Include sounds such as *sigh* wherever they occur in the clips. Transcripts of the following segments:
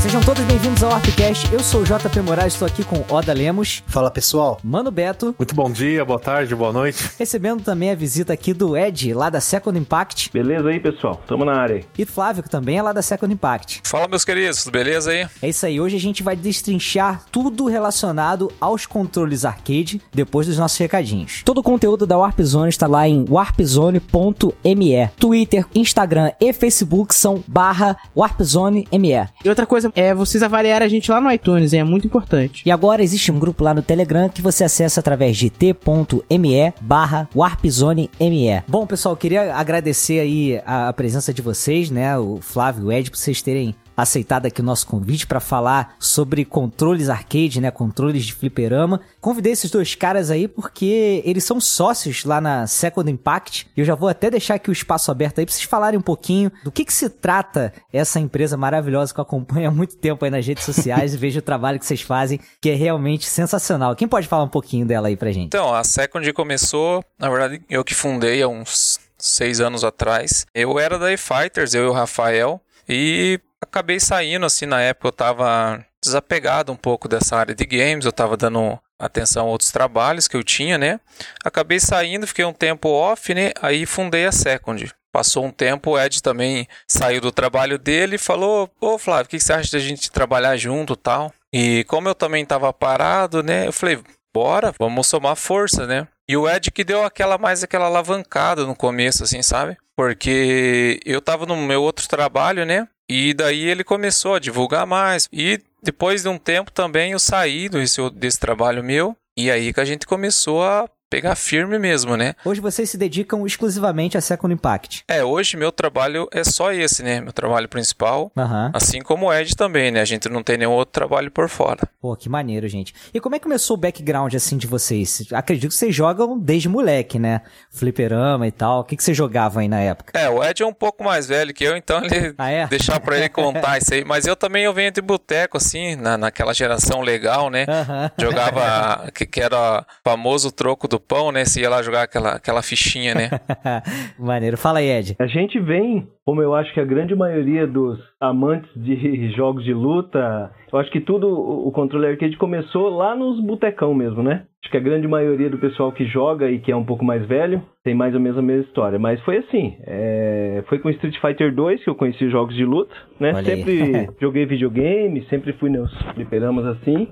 Sejam todos bem-vindos ao Arpcast. Eu sou o JP Moraes, estou aqui com Oda Lemos. Fala pessoal. Mano Beto. Muito bom dia, boa tarde, boa noite. Recebendo também a visita aqui do Ed, lá da Second Impact. Beleza aí, pessoal? Tamo na área aí. E Flávio, que também é lá da Second Impact. Fala, meus queridos, tudo beleza aí? É isso aí, hoje a gente vai destrinchar tudo relacionado aos controles arcade, depois dos nossos recadinhos. Todo o conteúdo da Warp Zone está lá em warpzone.me. Twitter, Instagram e Facebook são barra warpzone.me. E outra coisa é vocês avaliarem a gente lá no iTunes, é muito importante. E agora existe um grupo lá no Telegram que você acessa através de t.me barra warpzone.me. Bom, pessoal, queria agradecer aí a, a presença de vocês, né? O Flávio o Ed, por vocês terem aceitado aqui o nosso convite para falar sobre controles arcade, né, controles de fliperama. Convidei esses dois caras aí porque eles são sócios lá na Second Impact. E eu já vou até deixar aqui o espaço aberto aí para vocês falarem um pouquinho do que que se trata essa empresa maravilhosa que eu acompanho há muito tempo aí nas redes sociais e *laughs* vejo o trabalho que vocês fazem, que é realmente sensacional. Quem pode falar um pouquinho dela aí pra gente? Então, a Second começou, na verdade, eu que fundei há uns seis anos atrás. Eu era da E-Fighters, eu e o Rafael, e acabei saindo, assim, na época eu tava desapegado um pouco dessa área de games, eu tava dando atenção a outros trabalhos que eu tinha, né? Acabei saindo, fiquei um tempo off, né? Aí fundei a Second. Passou um tempo, o Ed também saiu do trabalho dele e falou: Ô Flávio, o que você acha da gente trabalhar junto tal? E como eu também tava parado, né? Eu falei: bora, vamos somar força, né? E o Ed que deu aquela mais aquela alavancada no começo, assim, sabe? Porque eu tava no meu outro trabalho, né? E daí ele começou a divulgar mais. E depois de um tempo também eu saí desse, desse trabalho meu. E aí que a gente começou a pegar firme mesmo, né? Hoje vocês se dedicam exclusivamente a Second Impact. É, hoje meu trabalho é só esse, né? Meu trabalho principal. Aham. Assim como o Ed também, né? A gente não tem nenhum outro trabalho por fora. Pô, que maneiro, gente. E como é que começou o background, assim, de vocês? Acredito que vocês jogam desde moleque, né? Fliperama e tal. O que, que vocês jogavam aí na época? É, o Ed é um pouco mais velho que eu, então ele Ah, é? *laughs* deixar pra ele contar isso aí. Mas eu também eu venho de boteco, assim, na, naquela geração legal, né? Aham. Jogava, que, que era famoso troco do pão, né? Você ia lá jogar aquela, aquela fichinha, né? *laughs* maneiro. Fala aí, Ed. A gente vem, como eu acho que a grande maioria dos amantes de *laughs* jogos de luta, eu acho que tudo, o controle arcade começou lá nos botecão mesmo, né? Acho que a grande maioria do pessoal que joga e que é um pouco mais velho tem mais ou menos a mesma história. Mas foi assim, é, foi com Street Fighter 2 que eu conheci jogos de luta, né? Olha sempre *laughs* joguei videogame, sempre fui nos fliperamas assim.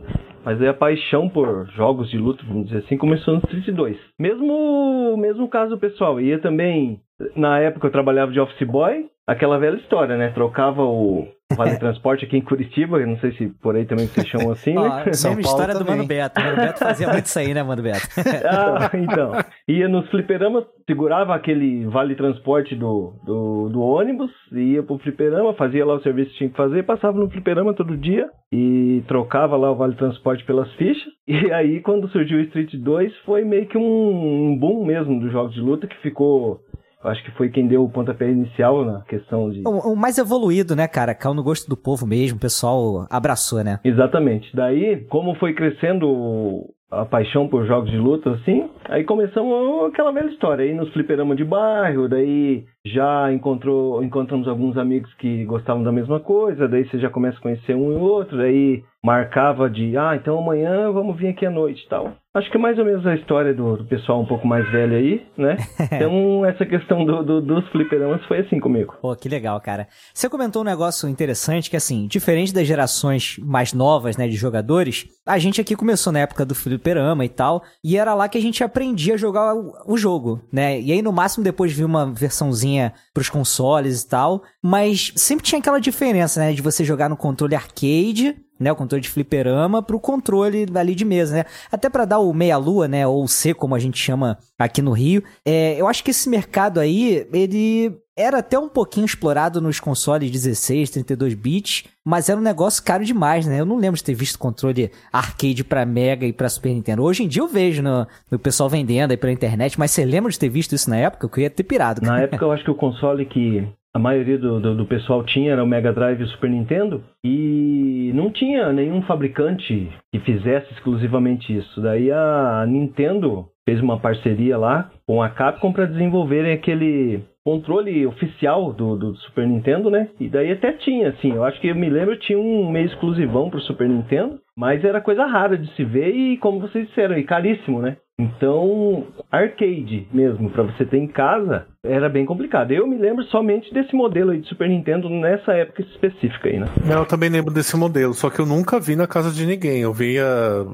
Mas aí a paixão por jogos de luta, vamos dizer assim, começou no Street 2. Mesmo, mesmo caso pessoal, ia também, na época eu trabalhava de office boy, aquela velha história, né? Trocava o vale *laughs* transporte aqui em Curitiba, eu não sei se por aí também vocês chamam assim, né? São mesma Paulo história do também. Mano Beto. Mano Beto fazia *laughs* muito isso aí, né, Mano Beto? *laughs* Ah, então. Ia nos fliperamas, segurava aquele vale transporte do, do, do ônibus, ia pro fliperama, fazia lá o serviço que tinha que fazer, passava no fliperama todo dia e trocava lá o vale transporte pelas fichas. E aí, quando surgiu o Street 2, foi meio que um, um boom mesmo dos jogos de luta que ficou. Acho que foi quem deu o pontapé inicial na questão de. o, o mais evoluído, né, cara? Caiu no gosto do povo mesmo. O pessoal abraçou, né? Exatamente. Daí, como foi crescendo a paixão por jogos de luta, assim, aí começamos aquela velha história. Aí nos fliperamas de bairro, daí já encontrou, encontramos alguns amigos que gostavam da mesma coisa, daí você já começa a conhecer um e outro, daí marcava de, ah, então amanhã vamos vir aqui à noite e tal. Acho que é mais ou menos a história do, do pessoal um pouco mais velho aí, né? *laughs* Então, essa questão do, do- dos fliperamas foi assim comigo. Pô, que legal, cara. Você comentou um negócio interessante que, assim, diferente das gerações mais novas, né, de jogadores, a gente aqui começou na época do fliperama e tal, e era lá que a gente aprendia a jogar o, o jogo, né? E aí, no máximo, depois vi uma versãozinha pros consoles e tal, mas sempre tinha aquela diferença, né, de você jogar no controle arcade né, o controle de fliperama pro controle ali de mesa, né? Até pra dar o meia-lua, né, ou o C, como a gente chama aqui no Rio. É, eu acho que esse mercado aí, ele era até um pouquinho explorado nos consoles 16, 32 bits, mas era um negócio caro demais, né? Eu não lembro de ter visto controle arcade pra Mega e pra Super Nintendo. Hoje em dia eu vejo no, no pessoal vendendo aí pela internet, mas você lembra de ter visto isso na época? Eu queria ter pirado. Na época eu acho que o console que a maioria do, do, do, pessoal tinha era o Mega Drive e o Super Nintendo e não tinha nenhum fabricante que fizesse exclusivamente isso. Daí a Nintendo fez uma parceria lá com a Capcom para desenvolverem aquele controle oficial do, do, Super Nintendo, né? E daí até tinha, assim, eu acho que eu me lembro tinha um meio exclusivão pro Super Nintendo, mas era coisa rara de se ver e, como vocês disseram, e caríssimo, né? Então, arcade mesmo, para você ter em casa, era bem complicado. Eu me lembro somente desse modelo aí de Super Nintendo nessa época específica aí, né? Eu também lembro desse modelo, só que eu nunca vi na casa de ninguém. Eu via,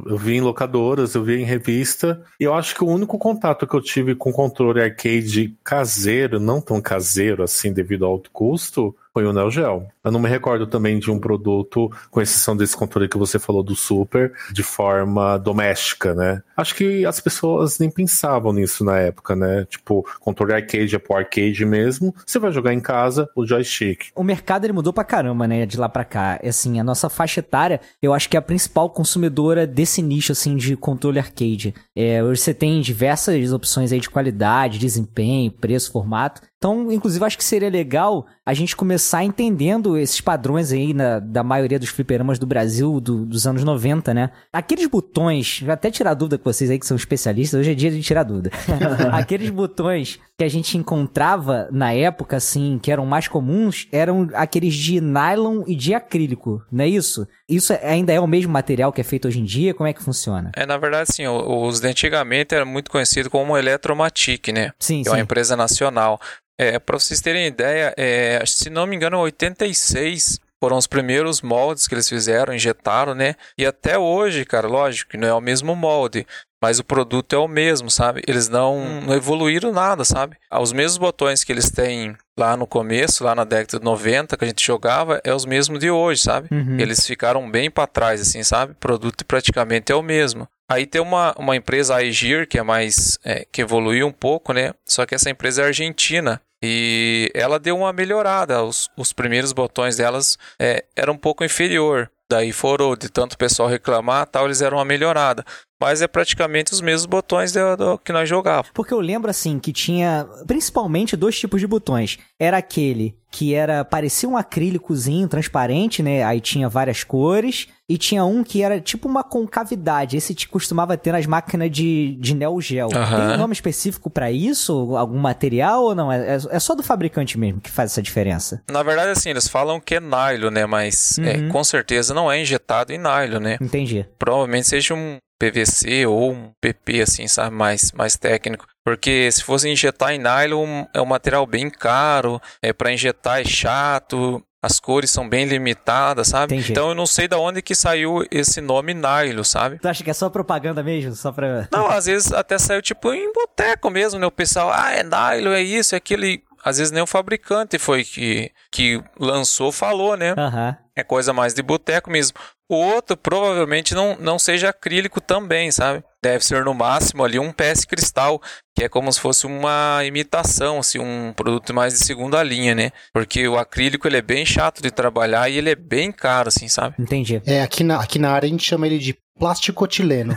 eu vi em locadoras, eu vi em revista. E eu acho que o único contato que eu tive com controle arcade caseiro, não tão caseiro assim devido ao alto custo, foi o Neo Geo. Eu não me recordo também de um produto, com exceção desse controle que você falou do Super, de forma doméstica, né? Acho que as pessoas nem pensavam nisso na época, né? Tipo, controle arcade é pro arcade mesmo. Você vai jogar em casa o joystick. O mercado ele mudou pra caramba, né? De lá pra cá. Assim, a nossa faixa etária, eu acho que é a principal consumidora desse nicho, assim, de controle arcade. É, hoje você tem diversas opções aí de qualidade, desempenho, preço, formato. Então, inclusive, acho que seria legal a gente começar entendendo esses padrões aí na, da maioria dos fliperamas do Brasil do, dos anos 90, né? Aqueles botões, vou até tirar dúvida com vocês aí que são especialistas, hoje é dia de tirar dúvida. *laughs* Aqueles botões que a gente encontrava na época, assim, que eram mais comuns, eram aqueles de nylon e de acrílico, não é isso? Isso ainda é o mesmo material que é feito hoje em dia? Como é que funciona? É, na verdade, sim. Os de antigamente era muito conhecido como Eletromatic, né? Sim, que sim. é uma empresa nacional. É, para vocês terem ideia, é, se não me engano, 86 foram os primeiros moldes que eles fizeram, injetaram, né? E até hoje, cara, lógico que não é o mesmo molde, mas o produto é o mesmo, sabe? Eles não, hum. não evoluíram nada, sabe? Os mesmos botões que eles têm lá no começo, lá na década de 90, que a gente jogava, é os mesmos de hoje, sabe? Uhum. Eles ficaram bem para trás, assim, sabe? O produto praticamente é o mesmo. Aí tem uma, uma empresa, a Aegir, que é mais. É, que evoluiu um pouco, né? Só que essa empresa é argentina. E ela deu uma melhorada. Os, os primeiros botões delas é, eram um pouco inferior. Daí foram, de tanto o pessoal reclamar, tal, eles eram uma melhorada mas é praticamente os mesmos botões do, do, que nós jogávamos. Porque eu lembro assim que tinha principalmente dois tipos de botões. Era aquele que era parecia um acrílicozinho transparente, né? Aí tinha várias cores e tinha um que era tipo uma concavidade. Esse te costumava ter nas máquinas de, de Neo Geo. Uhum. Tem um nome específico para isso? Algum material ou não? É, é, só do fabricante mesmo que faz essa diferença? Na verdade, assim, eles falam que é nylon, né? Mas é, uhum. é, com certeza não é injetado em nylon, né? Entendi. Provavelmente seja um PVC ou um PP, assim, sabe? Mais, mais técnico. Porque se fosse injetar em nylon, é um material bem caro, é para injetar é chato, as cores são bem limitadas, sabe? Entendi. Então eu não sei de onde que saiu esse nome nylon, sabe? Tu acha que é só propaganda mesmo? Só pra... Não, *laughs* às vezes até saiu tipo em boteco mesmo, né? O pessoal, ah, é nylon, é isso, é aquele... Às vezes nem o fabricante foi que, que lançou, falou, né? Aham. É coisa mais de boteco mesmo. O outro provavelmente não, não seja acrílico também, sabe? Deve ser no máximo ali um PS cristal, que é como se fosse uma imitação, assim, um produto mais de segunda linha, né? Porque o acrílico ele é bem chato de trabalhar e ele é bem caro, assim, sabe? Entendi. É, aqui na, aqui na área a gente chama ele de plasticotileno.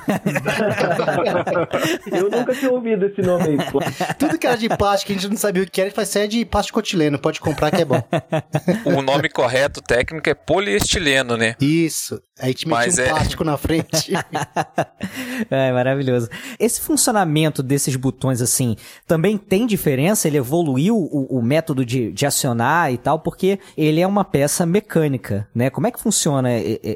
Eu nunca tinha ouvido esse nome aí. Tudo que era de plástico, a gente não sabia o que era, a gente faz é de plasticotileno, pode comprar que é bom. o nome correto técnico é poliestileno, né? Isso. Aí te mete um é... plástico na frente. *laughs* é maravilhoso. Esse funcionamento desses botões, assim, também tem diferença? Ele evoluiu o, o método de, de, acionar e tal, porque ele é uma peça mecânica, né? Como é que funciona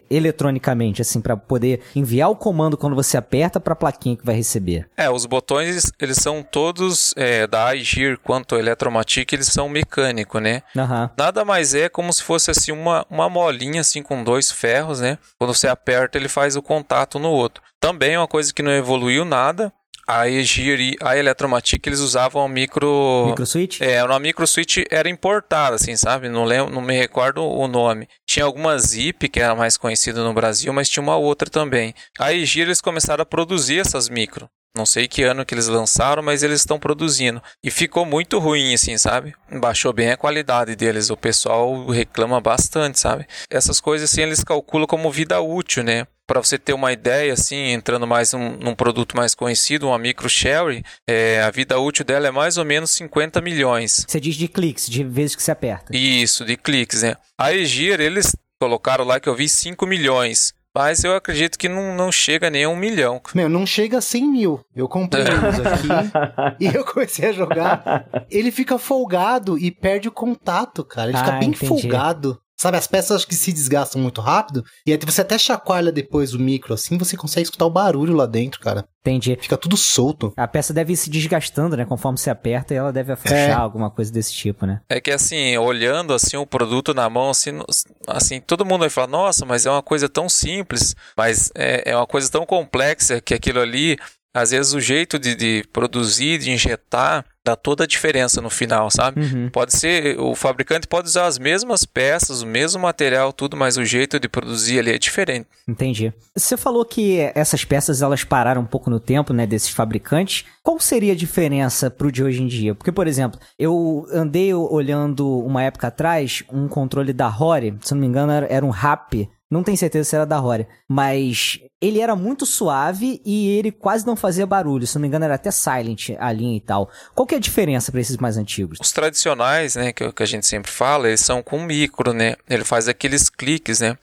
eletronicamente, assim, para poder enviar o comando quando você aperta para a plaquinha que vai receber? É, os botões, eles são todos é, da Aegir quanto Eletromatic, eles são mecânicos, né? Uhum. Nada mais é como se fosse assim uma, uma molinha assim com dois ferros, né? Quando você aperta, ele faz o contato no outro. Também é uma coisa que não evoluiu nada. A Egir e a Eletromatic, eles usavam micro... Micro switch? É, uma micro switch era importada, assim, sabe? Não, lembro, não me recordo o nome. Tinha alguma Zip, que era mais conhecida no Brasil, mas tinha uma outra também. A Egir, eles começaram a produzir essas micro. Não sei que ano que eles lançaram, mas eles estão produzindo. E ficou muito ruim, assim, sabe? Baixou bem a qualidade deles. O pessoal reclama bastante, sabe? Essas coisas, assim, eles calculam como vida útil, né? para você ter uma ideia, assim, entrando mais num, num produto mais conhecido, uma micro sherry, é, a vida útil dela é mais ou menos 50 milhões. Você diz de cliques, de vezes que você aperta. Isso, de cliques, né? A Egir, eles colocaram lá que eu vi 5 milhões. Mas eu acredito que não, não chega nem a um milhão. Meu, não chega a 100 mil. Eu comprei *laughs* uns aqui e eu comecei a jogar. Ele fica folgado e perde o contato, cara. Ele fica Ah, bem entendi. folgado. Sabe, as peças que se desgastam muito rápido. E aí você até chacoalha depois o micro assim, você consegue escutar o barulho lá dentro, cara. Entendi. Fica tudo solto. A peça deve ir se desgastando, né? Conforme você aperta, e ela deve afrouxar, É. alguma coisa desse tipo, né? É que assim, olhando assim o produto na mão, assim, assim, todo mundo vai falar, nossa, mas é uma coisa tão simples, mas é, é uma coisa tão complexa que aquilo ali, às vezes o jeito de, de produzir, de injetar, dá toda a diferença no final, sabe? Uhum. Pode ser, o fabricante pode usar as mesmas peças, o mesmo material, tudo, mas o jeito de produzir ali é diferente. Entendi. Você falou que essas peças elas pararam um pouco no tempo, né, desses fabricantes. Qual seria a diferença pro de hoje em dia? Porque, por exemplo, eu andei olhando uma época atrás um controle da Rory, se não me engano era, era um RAP. Não tenho certeza se era da Rory, mas ele era muito suave e ele quase não fazia barulho. Se não me engano era até silent a linha e tal. Qual que é a diferença para esses mais antigos? Os tradicionais, né, que, que a gente sempre fala, eles são com micro, né? Ele faz aqueles cliques, né?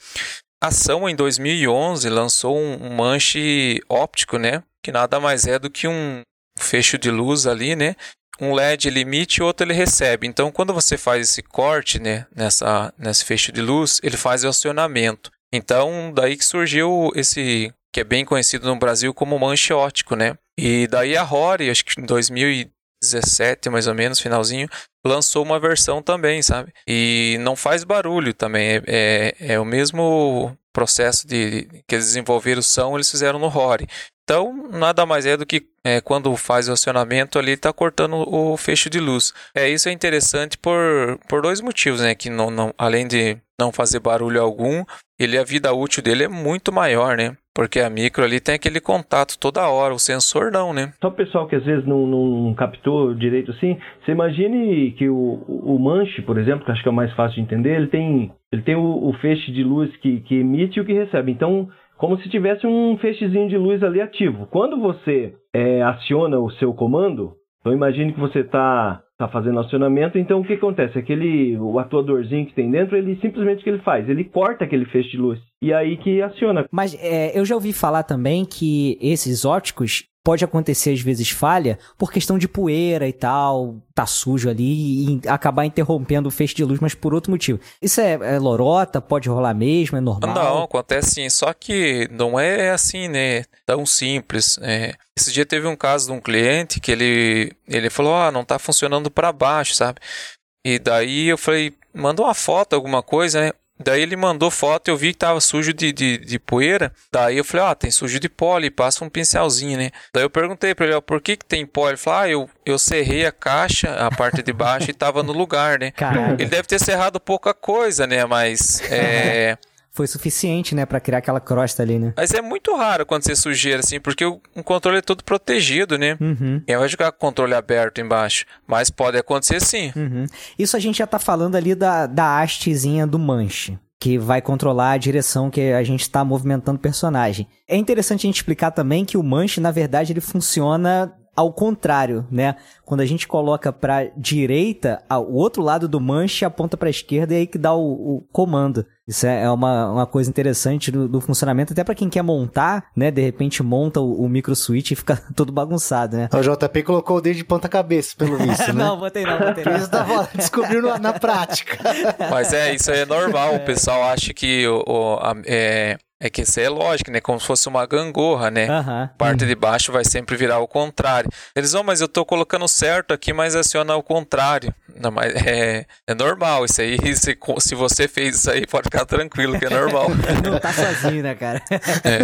A Ação em 2011 lançou um, manche óptico, né? Que nada mais é do que um fecho de luz ali, né? Um LED ele emite e outro ele recebe. Então, quando você faz esse corte, né, nessa nesse fecho de luz, ele faz o acionamento. Então, daí que surgiu esse que é bem conhecido no Brasil como manche óptico, né? E daí a Rory, acho que em 2017, mais ou menos, finalzinho, lançou uma versão também, sabe? E não faz barulho também. É, é, é o mesmo processo de que eles desenvolveram o som, eles fizeram no Rory. Então, nada mais é do que é, quando faz o acionamento ali, está cortando o fecho de luz. É, isso é interessante por, por dois motivos, né? Que não, não, além de não fazer barulho algum, ele a vida útil dele é muito maior, né? Porque a micro ali tem aquele contato toda hora, o sensor não, né? Só o pessoal que às vezes não, não captou direito assim, você imagine que o, o manche, por exemplo, que acho que é o mais fácil de entender, ele tem, ele tem o, o feixe de luz que, que emite e o que recebe. Então, como se tivesse um feixezinho de luz ali ativo. Quando você é, aciona o seu comando, então imagine que você está tá fazendo acionamento, então o que acontece? Aquele, o atuadorzinho que tem dentro, ele simplesmente o que ele faz? Ele corta aquele feixe de luz. E aí que aciona. Mas é, eu já ouvi falar também que esses óticos pode acontecer às vezes falha por questão de poeira e tal, tá sujo ali e acabar interrompendo o feixe de luz, mas por outro motivo. Isso é, é lorota, pode rolar mesmo, é normal? Não, acontece sim, só que não é assim, né, tão simples. É, esse dia teve um caso de um cliente que ele, ele falou, ah, não tá funcionando para baixo, sabe? E daí eu falei, manda uma foto, alguma coisa, né? Daí ele mandou foto, eu vi que tava sujo de, de, de poeira. Daí eu falei, ah, tem sujo de pó ali, passa um pincelzinho, né? Daí eu perguntei pra ele, ó, por que que tem pó? Ele falou, ah, eu, eu serrei a caixa, a parte de baixo, e tava no lugar, né? Caraca. Ele deve ter serrado pouca coisa, né? Mas é, *laughs* Foi suficiente, né, pra criar aquela crosta ali, né? mas é muito raro quando você sujeira assim, porque o, o controle é todo protegido, né? Uhum. Quem vai jogar com o controle aberto embaixo? Mas pode acontecer sim. Uhum. Isso a gente já tá falando ali da, da hastezinha do manche. Que vai controlar a direção que a gente está movimentando o personagem. É interessante a gente explicar também que o manche, na verdade, ele funciona ao contrário, né? Quando a gente coloca pra direita, o outro lado do manche aponta pra esquerda e aí que dá o, o comando. Isso é é uma, uma coisa interessante do, do funcionamento, até pra quem quer montar, né? De repente monta o, o micro switch e fica *laughs* todo bagunçado, né? O JP colocou o dedo de ponta cabeça, pelo *laughs* visto, né? não, botei não, botei não. Isso tava *laughs* descobriu na, na prática. Mas é, isso aí é normal. O pessoal acha que o, o- a- é, é que isso aí é lógico, né? Como se fosse uma gangorra, né? A parte de baixo vai sempre virar ao contrário. Eles vão, mas eu tô colocando certo aqui, mas aciona ao contrário. Não, mas é, é normal isso aí. *laughs* Se, se você fez isso aí, pode ficar tranquilo que é normal. *laughs* Não tá sozinho, né, cara?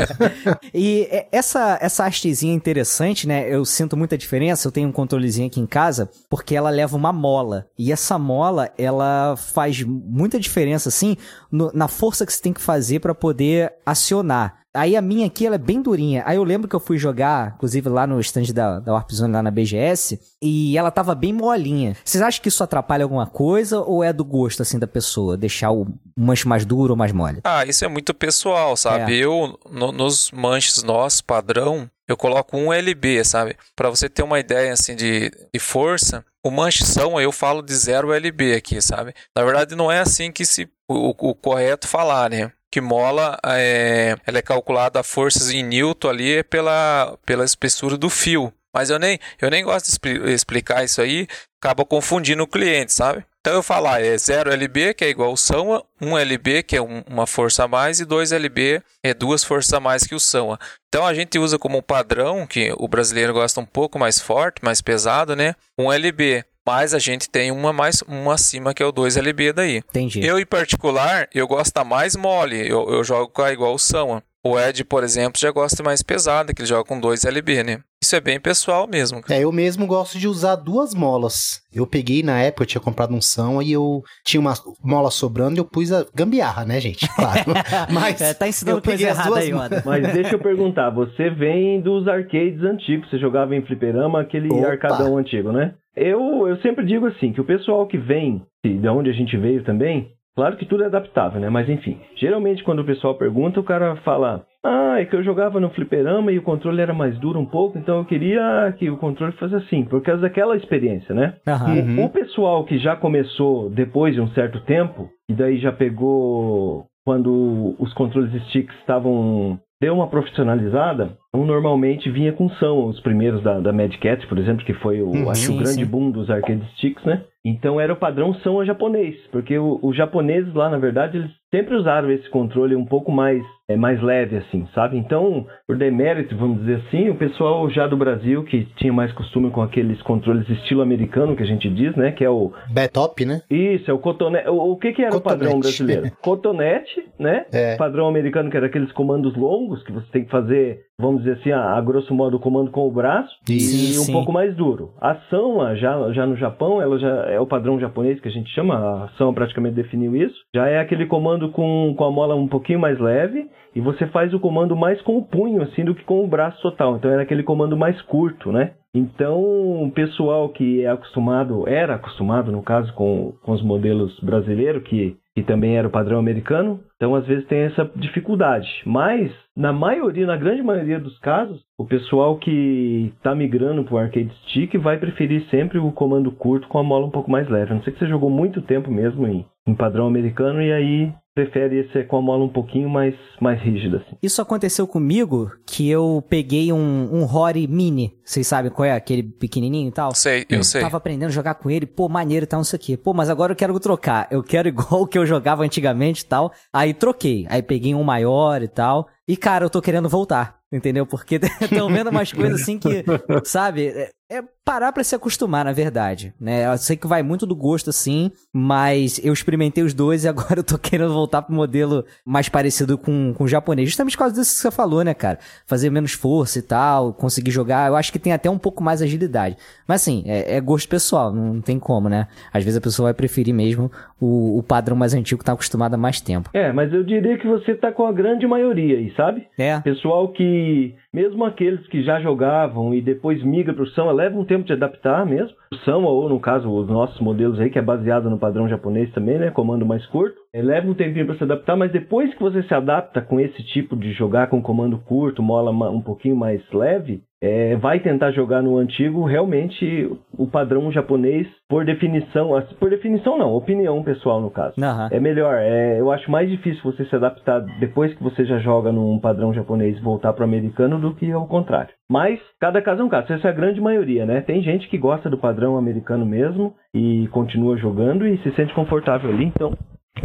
*laughs* e é, essa, essa hastezinha é interessante, né? Eu sinto muita diferença. Eu tenho um controlezinho aqui em casa, porque ela leva uma mola. E essa mola, ela faz muita diferença, assim, no- na força que você tem que fazer pra poder acionar. Aí a minha aqui, ela é bem durinha. Aí eu lembro que eu fui jogar, inclusive lá no stand da, da Warp Zone, lá na BGS, e ela tava bem molinha. Vocês acham que isso atrapalha alguma coisa ou é do gosto, assim, da pessoa? Deixar o manche mais duro ou mais mole? Ah, isso é muito pessoal, sabe? Eu, no- nos manches nossos, padrão, eu coloco um LB, sabe? Pra você ter uma ideia, assim, de, de força, o manchão eu falo de 0 LB aqui, sabe? Na verdade, não é assim que se o, o- correto falar, né? Que mola, é, ela é calculada a forças em Newton ali pela, pela espessura do fio. Mas eu nem, eu nem gosto de expli- explicar isso aí, acaba confundindo o cliente, sabe? Então eu falar é 0 LB, que é igual ao SAMA, 1 LB, que é um- uma força a mais, e 2 LB é duas forças a mais que o SAMA. Então a gente usa como padrão, que o brasileiro gosta um pouco mais forte, mais pesado, né? 1 LB. Mas a gente tem uma mais uma acima que é o 2 LB daí. Entendi. Eu, em particular, eu gosto da mais mole. Eu, eu jogo com a igual o São. O Ed, por exemplo, já gosta mais pesada, que ele joga com 2 LB, né? Isso é bem pessoal mesmo. cara. É, eu mesmo gosto de usar duas molas. Eu peguei na época, eu tinha comprado um São e eu tinha uma mola sobrando e eu pus a gambiarra, né, gente? Claro. *laughs* Mas É, tá ensinando eu peguei coisa as duas aí, mo- Oda. Mas deixa eu perguntar, você vem dos arcades antigos, você jogava em fliperama, aquele Opa. arcadão antigo, né? Eu, eu sempre digo assim, que o pessoal que vem, e de onde a gente veio também, claro que tudo é adaptável, né? Mas enfim, geralmente quando o pessoal pergunta, o cara fala, ah, é que eu jogava no fliperama e o controle era mais duro um pouco, então eu queria que o controle fosse assim, por causa daquela experiência, né? Uhum. O pessoal que já começou depois de um certo tempo, e daí já pegou quando os controles sticks estavam. Deu uma profissionalizada, normalmente vinha com são os primeiros da, da Mad Cat, por exemplo, que foi o, Uhum. acho Sim, o grande sim. boom dos arcade sticks, né? Então era o padrão são a japonês, porque os japoneses lá, na verdade, eles sempre usaram esse controle um pouco mais, é, mais leve, assim, sabe? Então, por demérito, vamos dizer assim, o pessoal já do Brasil, que tinha mais costume com aqueles controles estilo americano, que a gente diz, né? Que é o, Betop, né? isso, é o cotonete. O, o que, que era o padrão Cotonete. brasileiro? *laughs* Cotonete, né? É. Padrão americano, que era aqueles comandos longos que você tem que fazer, vamos dizer assim, a, a grosso modo, o comando com o braço. Isso. E um Sim. pouco mais duro. A ação, já, já no Japão, ela já é o padrão japonês que a gente chama, a ação praticamente definiu isso. Já é aquele comando com, com a mola um pouquinho mais leve. E você faz o comando mais com o punho, assim, do que com o braço total. Então era aquele comando mais curto, né? Então, o pessoal que é acostumado, era acostumado, no caso, com, com os modelos brasileiros, que, que também era o padrão americano, então às vezes tem essa dificuldade. Mas, na maioria, na grande maioria dos casos, o pessoal que está migrando para o arcade stick vai preferir sempre o comando curto com a mola um pouco mais leve. A não ser que você jogou muito tempo mesmo em, em padrão americano e aí prefere esse com a mola um pouquinho mais, mais rígida. Assim. Isso aconteceu comigo que eu peguei um, um Rory Mini. Vocês sabem qual é? Aquele pequenininho e tal. Sei, eu sei. Tava aprendendo a jogar com ele, pô, maneiro e tal, não sei o quê. Pô, mas agora eu quero trocar. Eu quero *laughs* igual o que eu jogava antigamente e tal. Aí troquei. Aí peguei um maior e tal. E, cara, eu tô querendo voltar. Entendeu? Porque *laughs* estão vendo umas coisas assim que, sabe? É, parar pra se acostumar, na verdade. Né? Eu sei que vai muito do gosto, assim, mas eu experimentei os dois e *laughs* agora eu tô querendo voltar pro modelo mais parecido com, com o japonês. Justamente por causa disso que você falou, né, cara? Fazer menos força e tal, conseguir jogar. Eu acho que tem até um pouco mais agilidade. Mas assim, é, é gosto pessoal, não tem como, né? Às vezes a pessoa vai preferir mesmo o, o padrão mais antigo que tá acostumado há mais tempo. É, mas eu diria que você tá com a grande maioria aí, sabe? É. Pessoal que, mesmo aqueles que já jogavam e depois migra pro Samba, leva um tempo de adaptar mesmo. O Samba, ou no caso, os nossos modelos aí, que é baseado no padrão japonês também, né? Comando mais curto. É, leva um tempinho para se adaptar, mas depois que você se adapta com esse tipo de jogar com comando curto, mola um pouquinho mais leve, é, vai tentar jogar no antigo, realmente o padrão japonês, por definição, por definição não, opinião pessoal no caso. Aham. É melhor, é, eu acho mais difícil você se adaptar depois que você já joga num padrão japonês voltar pro americano do que ao contrário. Mas cada caso é um caso, essa é a grande maioria, né? Tem gente que gosta do padrão americano mesmo e continua jogando e se sente confortável ali, então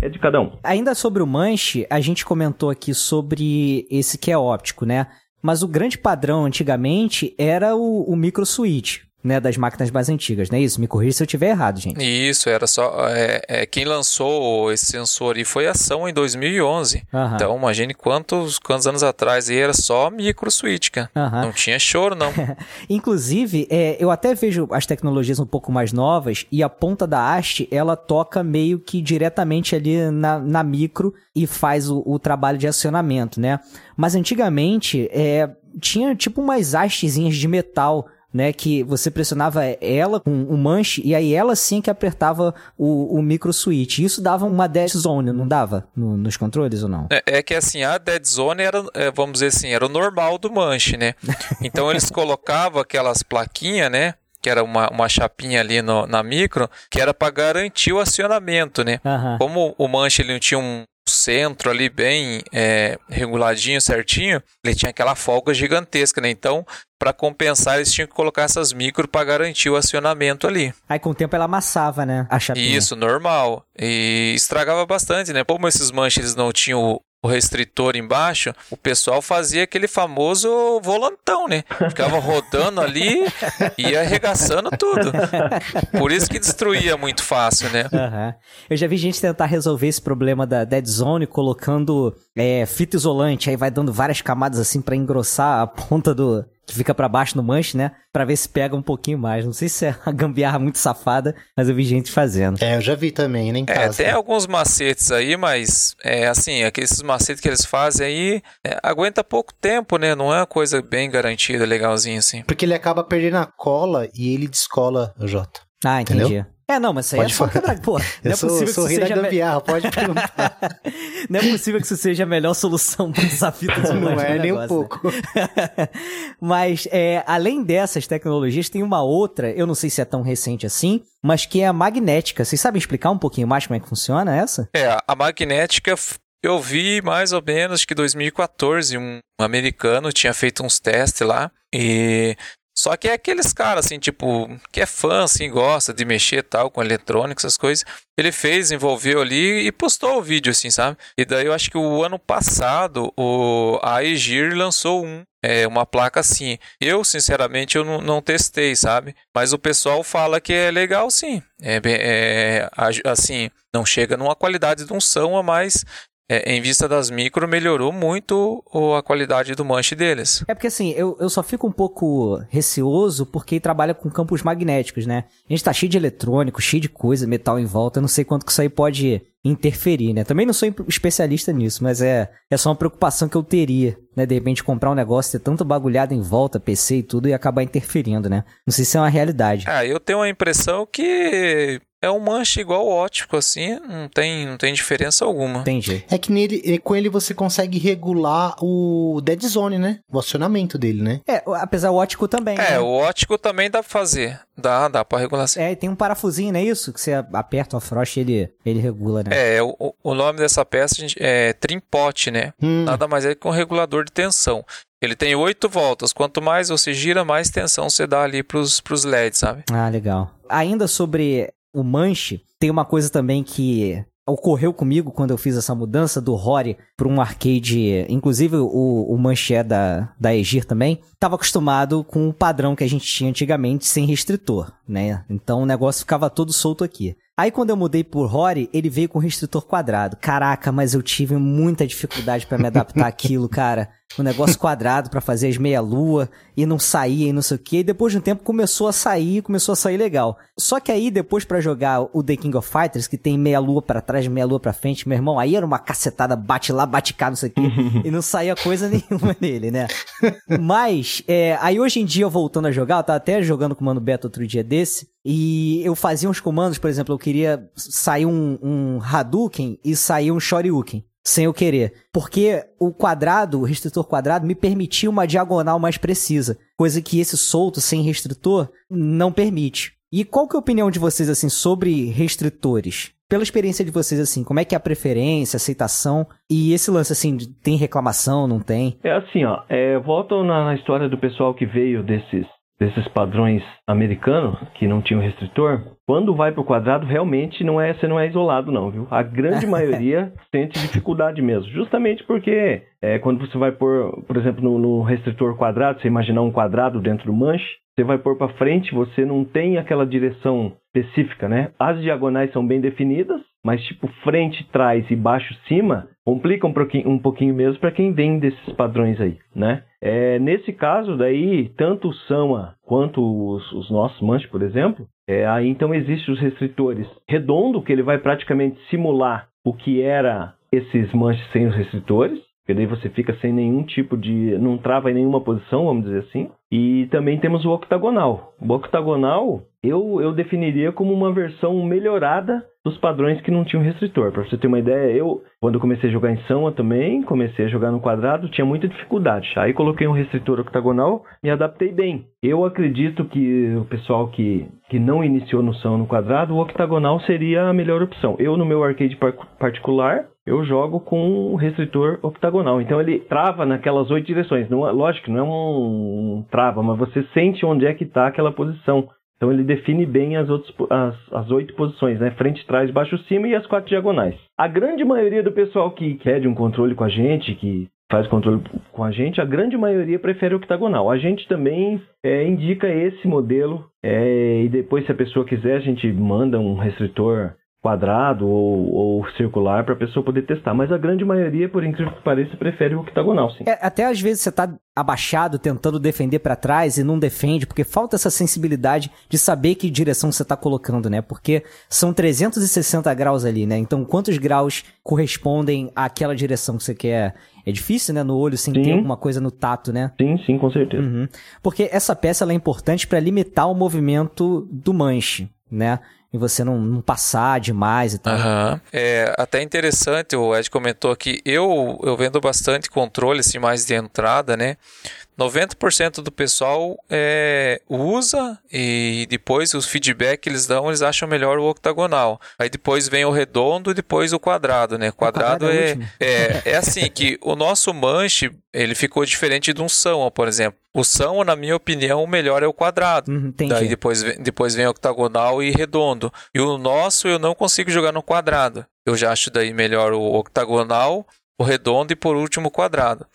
é de cada um. Ainda sobre o manche, a gente comentou aqui sobre esse que é óptico, né? Mas o grande padrão antigamente era o, o micro switch. Né, das máquinas mais antigas, não é isso? Me corrija se eu estiver errado, gente. Isso, era só. É, é, quem lançou esse sensor aí foi a ação em 2011. Aham. Então, imagine quantos, quantos anos atrás aí era só micro switch, cara. Aham. Não tinha choro, não. *laughs* Inclusive, é, eu até vejo as tecnologias um pouco mais novas e a ponta da haste, ela toca meio que diretamente ali na, na micro e faz o, o trabalho de acionamento, né? Mas antigamente, é, tinha tipo umas hastezinhas de metal né, que você pressionava ela com o manche e aí ela sim que apertava o, o micro switch. Isso dava uma dead zone, não dava no- nos controles ou não? É, é que assim, a dead zone era, é, vamos dizer assim, era o normal do manche, né? *laughs* Então eles colocavam aquelas plaquinhas, né? Que era uma, uma chapinha ali no- na micro, que era para garantir o acionamento, né? Aham. Como o manche ele não tinha um centro ali bem é, reguladinho, certinho, ele tinha aquela folga gigantesca, né? Então, para compensar, eles tinham que colocar essas micro para garantir o acionamento ali. Aí com o tempo ela amassava, né, a chapinha. Isso, normal. E estragava bastante, né? Como esses manches eles não tinham o, restritor embaixo, o pessoal fazia aquele famoso volantão, né? Ficava rodando ali e arregaçando tudo. Por isso que destruía muito fácil, né? Aham. Eu já vi gente tentar resolver esse problema da dead zone colocando é, fita isolante, aí vai dando várias camadas assim pra engrossar a ponta do que fica pra baixo no manche, né? Pra ver se pega um pouquinho mais. Não sei se é uma *laughs* gambiarra muito safada, mas eu vi gente fazendo. É, eu já vi também, nem em É, tem alguns macetes aí, mas é assim, aqueles macetes que eles fazem aí é, aguenta pouco tempo, né? Não é uma coisa bem garantida, legalzinho assim. Porque ele acaba perdendo a cola e ele descola o Jota. Ah, entendi. Entendeu? É, não, mas isso aí Pode é só falar. quebrar. Pô, não Eu é sou, possível sou que isso da seja me- gambiarra, pode *laughs* perguntar. Não é possível que isso seja a melhor solução para usar fita isolante *laughs* Não é nem um né? pouco. *laughs* mas, é, além dessas tecnologias, tem uma outra, eu não sei se é tão recente assim, mas que é a magnética. Vocês sabem explicar um pouquinho mais como é que funciona essa? É, a magnética eu vi mais ou menos que 2014, um americano tinha feito uns testes lá e só que é aqueles caras assim, tipo, que é fã assim, gosta de mexer tal com eletrônica, essas coisas. Ele fez, envolveu ali e postou o vídeo assim, sabe? E daí eu acho que o ano passado o a Aegir lançou um é, uma placa assim. Eu, sinceramente, eu não, não testei, sabe? Mas o pessoal fala que é legal sim. É, é, a- assim, não chega numa qualidade de um som, mas é, em vista das micro, melhorou muito a qualidade do manche deles. É porque assim, eu, eu só fico um pouco receoso porque trabalha com campos magnéticos, né? A gente tá cheio de eletrônico, cheio de coisa, metal em volta, eu não sei quanto que isso aí pode interferir, né? Também não sou especialista nisso, mas é, é só uma preocupação que eu teria, né? De repente comprar um negócio, ter tanto bagulhado em volta, PC e tudo, e acabar interferindo, né? Não sei se é uma realidade. Ah, eu tenho a impressão que é um manche igual o ótico, assim, não tem, não tem diferença alguma. Entendi. É que nele, eh, com ele você consegue regular o dead zone, né? O acionamento dele, né? É, apesar o ótico também. É, né? o ótico também dá pra fazer. Dá, dá pra regular sim. É, e tem um parafusinho, não é isso? Que você aperta o afroche e ele, ele regula, né? É, o, o nome dessa peça gente, é trimpote, né? Hum, Nada mais é que um regulador de tensão. Ele tem oito voltas. Quanto mais você gira, mais tensão você dá ali pros, pros LEDs, sabe? Ah, legal. Ainda sobre o manche, tem uma coisa também que ocorreu comigo quando eu fiz essa mudança do Rory para um arcade, inclusive o, o manche é da, da Egir também, estava acostumado com o padrão que a gente tinha antigamente sem restritor, né? Então o negócio ficava todo solto aqui. Aí quando eu mudei por Rory, ele veio com restritor quadrado. Caraca, mas eu tive muita dificuldade para me adaptar *laughs* àquilo, cara. O negócio quadrado para fazer as meia-lua e não saía e não sei o que. E depois de um tempo começou a sair, começou a sair legal. Só que aí depois pra jogar o The King of Fighters, que tem meia-lua pra trás, meia-lua pra frente, meu irmão, aí era uma cacetada, bate lá, bate cá, não sei o que. *laughs* e não saía coisa nenhuma nele, né? Mas, é, aí hoje em dia, voltando a jogar, eu tava até jogando com o Mano Beto outro dia desse, e eu fazia uns comandos, por exemplo, eu queria sair um, um Hadouken e sair um Shoryuken. Sem eu querer. Porque o quadrado, o restritor quadrado, me permitia uma diagonal mais precisa. Coisa que esse solto, sem restritor, não permite. E qual que é a opinião de vocês, assim, sobre restritores? Pela experiência de vocês, assim, como é que é a preferência, aceitação? E esse lance, assim, tem reclamação, não tem? É assim, ó, é, na, na história do pessoal que veio desses, desses padrões americanos, que não tinham restritor. Quando vai pro quadrado, realmente não é, você não é isolado, não, viu? A grande *laughs* maioria sente dificuldade mesmo. Justamente porque é, quando você vai pôr, por exemplo, no, no restritor quadrado, você imaginar um quadrado dentro do manche, você vai pôr para frente, você não tem aquela direção específica, né? As diagonais são bem definidas, mas tipo frente, trás e baixo, cima complica um pouquinho, um pouquinho mesmo para quem vem desses padrões aí, né? É, nesse caso daí, tanto o Sama quanto os, os nossos manches, por exemplo, é, aí então existem os restritores redondo, que ele vai praticamente simular o que era esses manches sem os restritores, porque daí você fica sem nenhum tipo de. não trava em nenhuma posição, vamos dizer assim. E também temos o octagonal. O octagonal eu, eu definiria como uma versão melhorada dos padrões que não tinham restritor. Para você ter uma ideia, eu, quando comecei a jogar em Samba também, comecei a jogar no quadrado, tinha muita dificuldade. Aí coloquei um restritor octagonal, me adaptei bem. Eu acredito que o pessoal que, que não iniciou no Samba no quadrado, o octagonal seria a melhor opção. Eu, no meu arcade particular, eu jogo com um restritor octagonal. Então ele trava naquelas oito direções. Não, é, lógico, não é um, trava, mas você sente onde é que está aquela posição. Então ele define bem as, outras, as, as oito posições, né? Frente, trás, baixo, cima e as quatro diagonais. A grande maioria do pessoal que quer um controle com a gente, que faz controle com a gente, a grande maioria prefere octagonal. A gente também é, indica esse modelo é, e depois, se a pessoa quiser, a gente manda um restritor quadrado ou, ou circular para a pessoa poder testar. Mas a grande maioria, por incrível que pareça, prefere o octagonal, sim. É, até às vezes você tá abaixado tentando defender para trás e não defende, porque falta essa sensibilidade de saber que direção você tá colocando, né? Porque são 360 graus ali, né? Então quantos graus correspondem àquela direção que você quer? É difícil, né, no olho, sem sim. ter alguma coisa no tato, né? Sim, sim, com certeza. Uhum. Porque essa peça é importante para limitar o movimento do manche, né? E você não, não passar demais e tal. Uhum. É até interessante, o Ed comentou aqui, eu, eu vendo bastante controle assim, mais de entrada, né? 90% do pessoal é, usa e depois os feedback que eles dão, eles acham melhor o octagonal. Aí depois vem o redondo e depois o quadrado, né? Quadrado, o quadrado é, é, é, é, assim que o nosso manche, ele ficou diferente de um são, por exemplo. O são, na minha opinião, o melhor é o quadrado. Uhum, Daí depois, depois vem octagonal e redondo. E o nosso eu não consigo jogar no quadrado. Eu já acho daí melhor o octagonal, o redondo e por último o quadrado.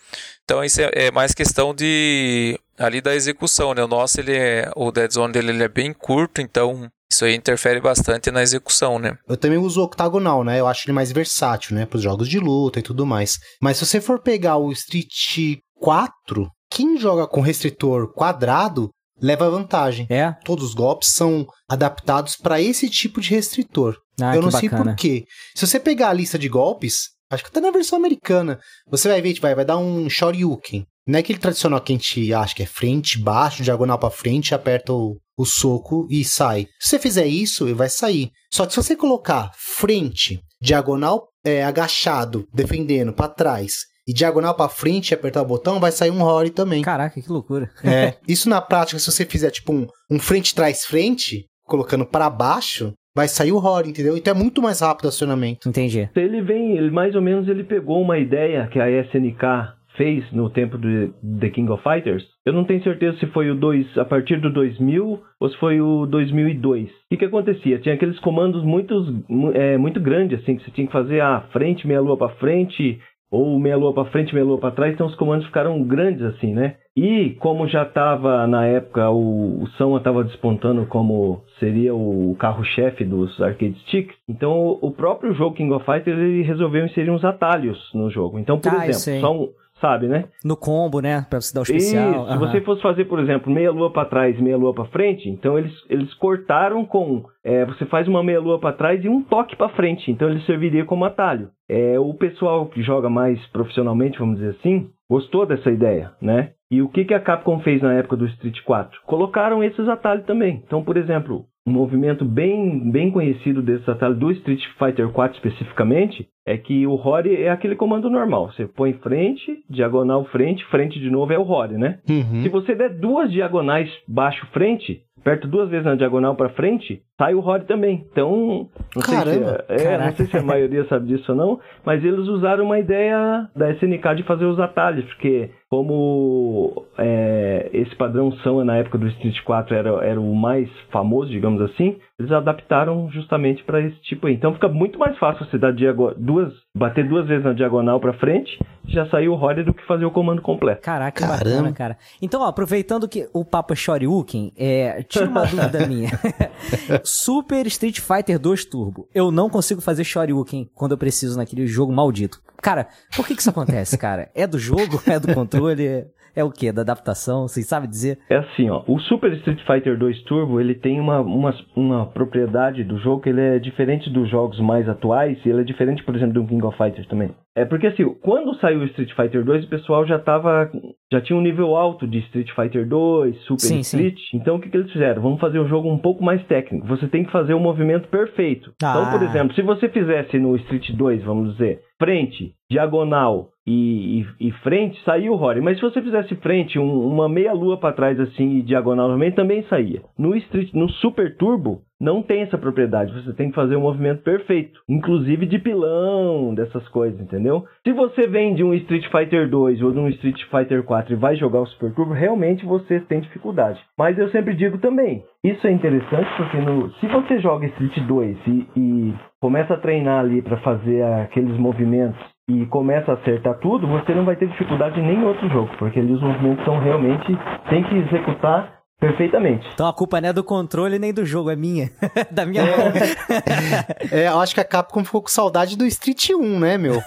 Então isso é, é, mais questão de ali da execução, né? O nosso ele é o dead zone dele ele é bem curto, então isso aí interfere bastante na execução, né? Eu também uso o octagonal, né? Eu acho ele mais versátil, né, para os jogos de luta e tudo mais. Mas se você for pegar o Street 4, quem joga com restritor quadrado leva vantagem. É. Todos os golpes são adaptados para esse tipo de restritor. Ah, eu não bacana. sei por quê. Se você pegar a lista de golpes, Acho que até na versão americana. Você vai ver, vai, vai dar um Shoryuken. Não é aquele tradicional que a gente acha que é frente, baixo, diagonal para frente, aperta o, o soco e sai. Se você fizer isso, ele vai sair. Só que se você colocar frente, diagonal é, agachado, defendendo para trás, e diagonal para frente e apertar o botão, vai sair um Rory também. Caraca, que loucura. É, *laughs* isso na prática, se você fizer tipo um, um frente-trás-frente, colocando para baixo, vai sair o Rory, entendeu? Então é muito mais rápido o acionamento. Entendi. Ele vem, ele mais ou menos ele pegou uma ideia que a SNK fez no tempo do The King of Fighters. Eu não tenho certeza se foi o 2 a partir do 2000 ou se foi o 2002. O que, que acontecia? Tinha aqueles comandos muito, é, muito grandes, assim, que você tinha que fazer a frente, meia lua para frente, ou meia lua para frente, meia lua para trás, então os comandos ficaram grandes assim, né? E como já estava na época o, o Soma estava despontando como seria o carro-chefe dos arcade sticks, então o próprio jogo King of Fighters ele resolveu inserir uns atalhos no jogo. Então, por Ah, exemplo, só um, sabe, né? No combo, né? Pra você dar o especial. Isso. Se Aham. você fosse fazer, por exemplo, meia lua para trás e meia lua para frente, então eles, eles cortaram com. é, você faz uma meia lua para trás e um toque para frente. Então ele serviria como atalho. É, o pessoal que joga mais profissionalmente, vamos dizer assim, gostou dessa ideia, né? E o que, que a Capcom fez na época do Street 4? Colocaram esses atalhos também. Então, por exemplo, um movimento bem, bem conhecido desse atalho do Street Fighter 4 especificamente é que o Rory é aquele comando normal. Você põe frente, diagonal frente, frente de novo é o Rory, né? Uhum. Se você der duas diagonais baixo frente, aperta duas vezes na diagonal para frente, sai o Rory também. Então, não sei, se, Caramba. é, é, Caraca. não sei se a maioria sabe disso ou não, mas eles usaram uma ideia da SNK de fazer os atalhos, porque como é, esse padrão são na época do Street 4 era, era o mais famoso, digamos assim, eles adaptaram justamente para esse tipo aí. Então fica muito mais fácil você dar duas, bater duas vezes na diagonal para frente, já saiu o Rory do que fazer o comando completo. Caraca, que bacana, cara. Então, ó, aproveitando que o papo é Shoryuken, é, tira uma dúvida *laughs* minha. *laughs* Super Street Fighter 2 Turbo. Eu não consigo fazer Shoryuken quando eu preciso naquele jogo maldito. Cara, por que que isso acontece, cara? É do jogo? É do controle? É o que? Da adaptação? Vocês sabem dizer? É assim, ó. O Super Street Fighter 2 Turbo, ele tem uma, uma, uma propriedade do jogo que ele é diferente dos jogos mais atuais e ele é diferente, por exemplo, do King of Fighters também. É porque assim, quando saiu o Street Fighter 2, o pessoal já tava. já tinha um nível alto de Street Fighter 2, Super sim, Street. Sim. Então o que, que eles fizeram? Vamos fazer o jogo um pouco mais técnico. Você tem que fazer o movimento perfeito. Ah. Então, por exemplo, se você fizesse no Street 2, vamos dizer, frente, diagonal e, e, e frente, saiu o Rory. Mas se você fizesse frente, um, uma meia lua para trás assim e diagonal também, também saía. No Street, no Super Turbo, não tem essa propriedade. Você tem que fazer um movimento perfeito, inclusive de pilão, dessas coisas, entendeu? Se você vem de um Street Fighter 2 ou de um Street Fighter 4 e vai jogar o Super Turbo, realmente você tem dificuldade. Mas eu sempre digo também, isso é interessante porque no, se você joga Street 2 e, e começa a treinar ali para fazer aqueles movimentos e começa a acertar tudo, você não vai ter dificuldade em nenhum outro jogo, porque ali os movimentos são realmente tem que executar Perfeitamente. Então a culpa não é do controle nem do jogo, é minha. *laughs* da minha é. mão. é, eu acho que a Capcom ficou com saudade do Street 1, né, meu?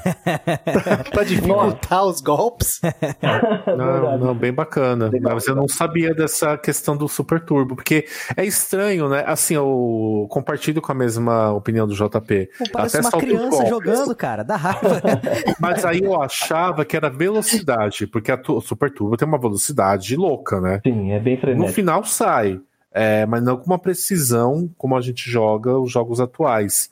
*laughs* pra dificultar os golpes. *laughs* não, não, bem bacana. Legal, Mas eu não sabia dessa questão do Super Turbo, porque é estranho, né? Assim, eu compartilho com a mesma opinião do JP. Pô, parece Até uma criança jogando, cara, dá raiva. Mas aí eu achava que era velocidade, porque a Super Turbo tem uma velocidade louca, né? Sim, é bem frenético final sai. É, mas não com uma precisão como a gente joga os jogos atuais.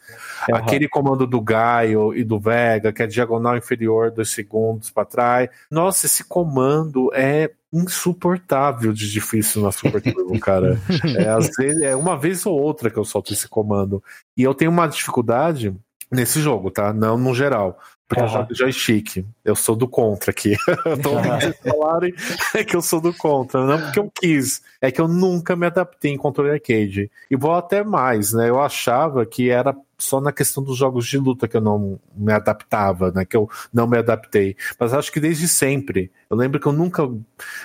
Uhum. Aquele comando do Gaio e do Vega, que é diagonal inferior dois segundos para trás. Nossa, esse comando é insuportável de difícil na Super Turbo, *laughs* cara. É, às vezes, é uma vez ou outra que eu solto esse comando. E eu tenho uma dificuldade nesse jogo, tá? Não no geral. Porque uhum. joystick. Eu sou do contra aqui. *laughs* eu tô ouvindo vocês falarem é *laughs* que eu sou do contra. Não porque eu quis. É que eu nunca me adaptei em controle arcade. E vou até mais, né? Eu achava que era só na questão dos jogos de luta que eu não me adaptava, né? Que eu não me adaptei. Mas acho que desde sempre. Eu lembro que eu nunca.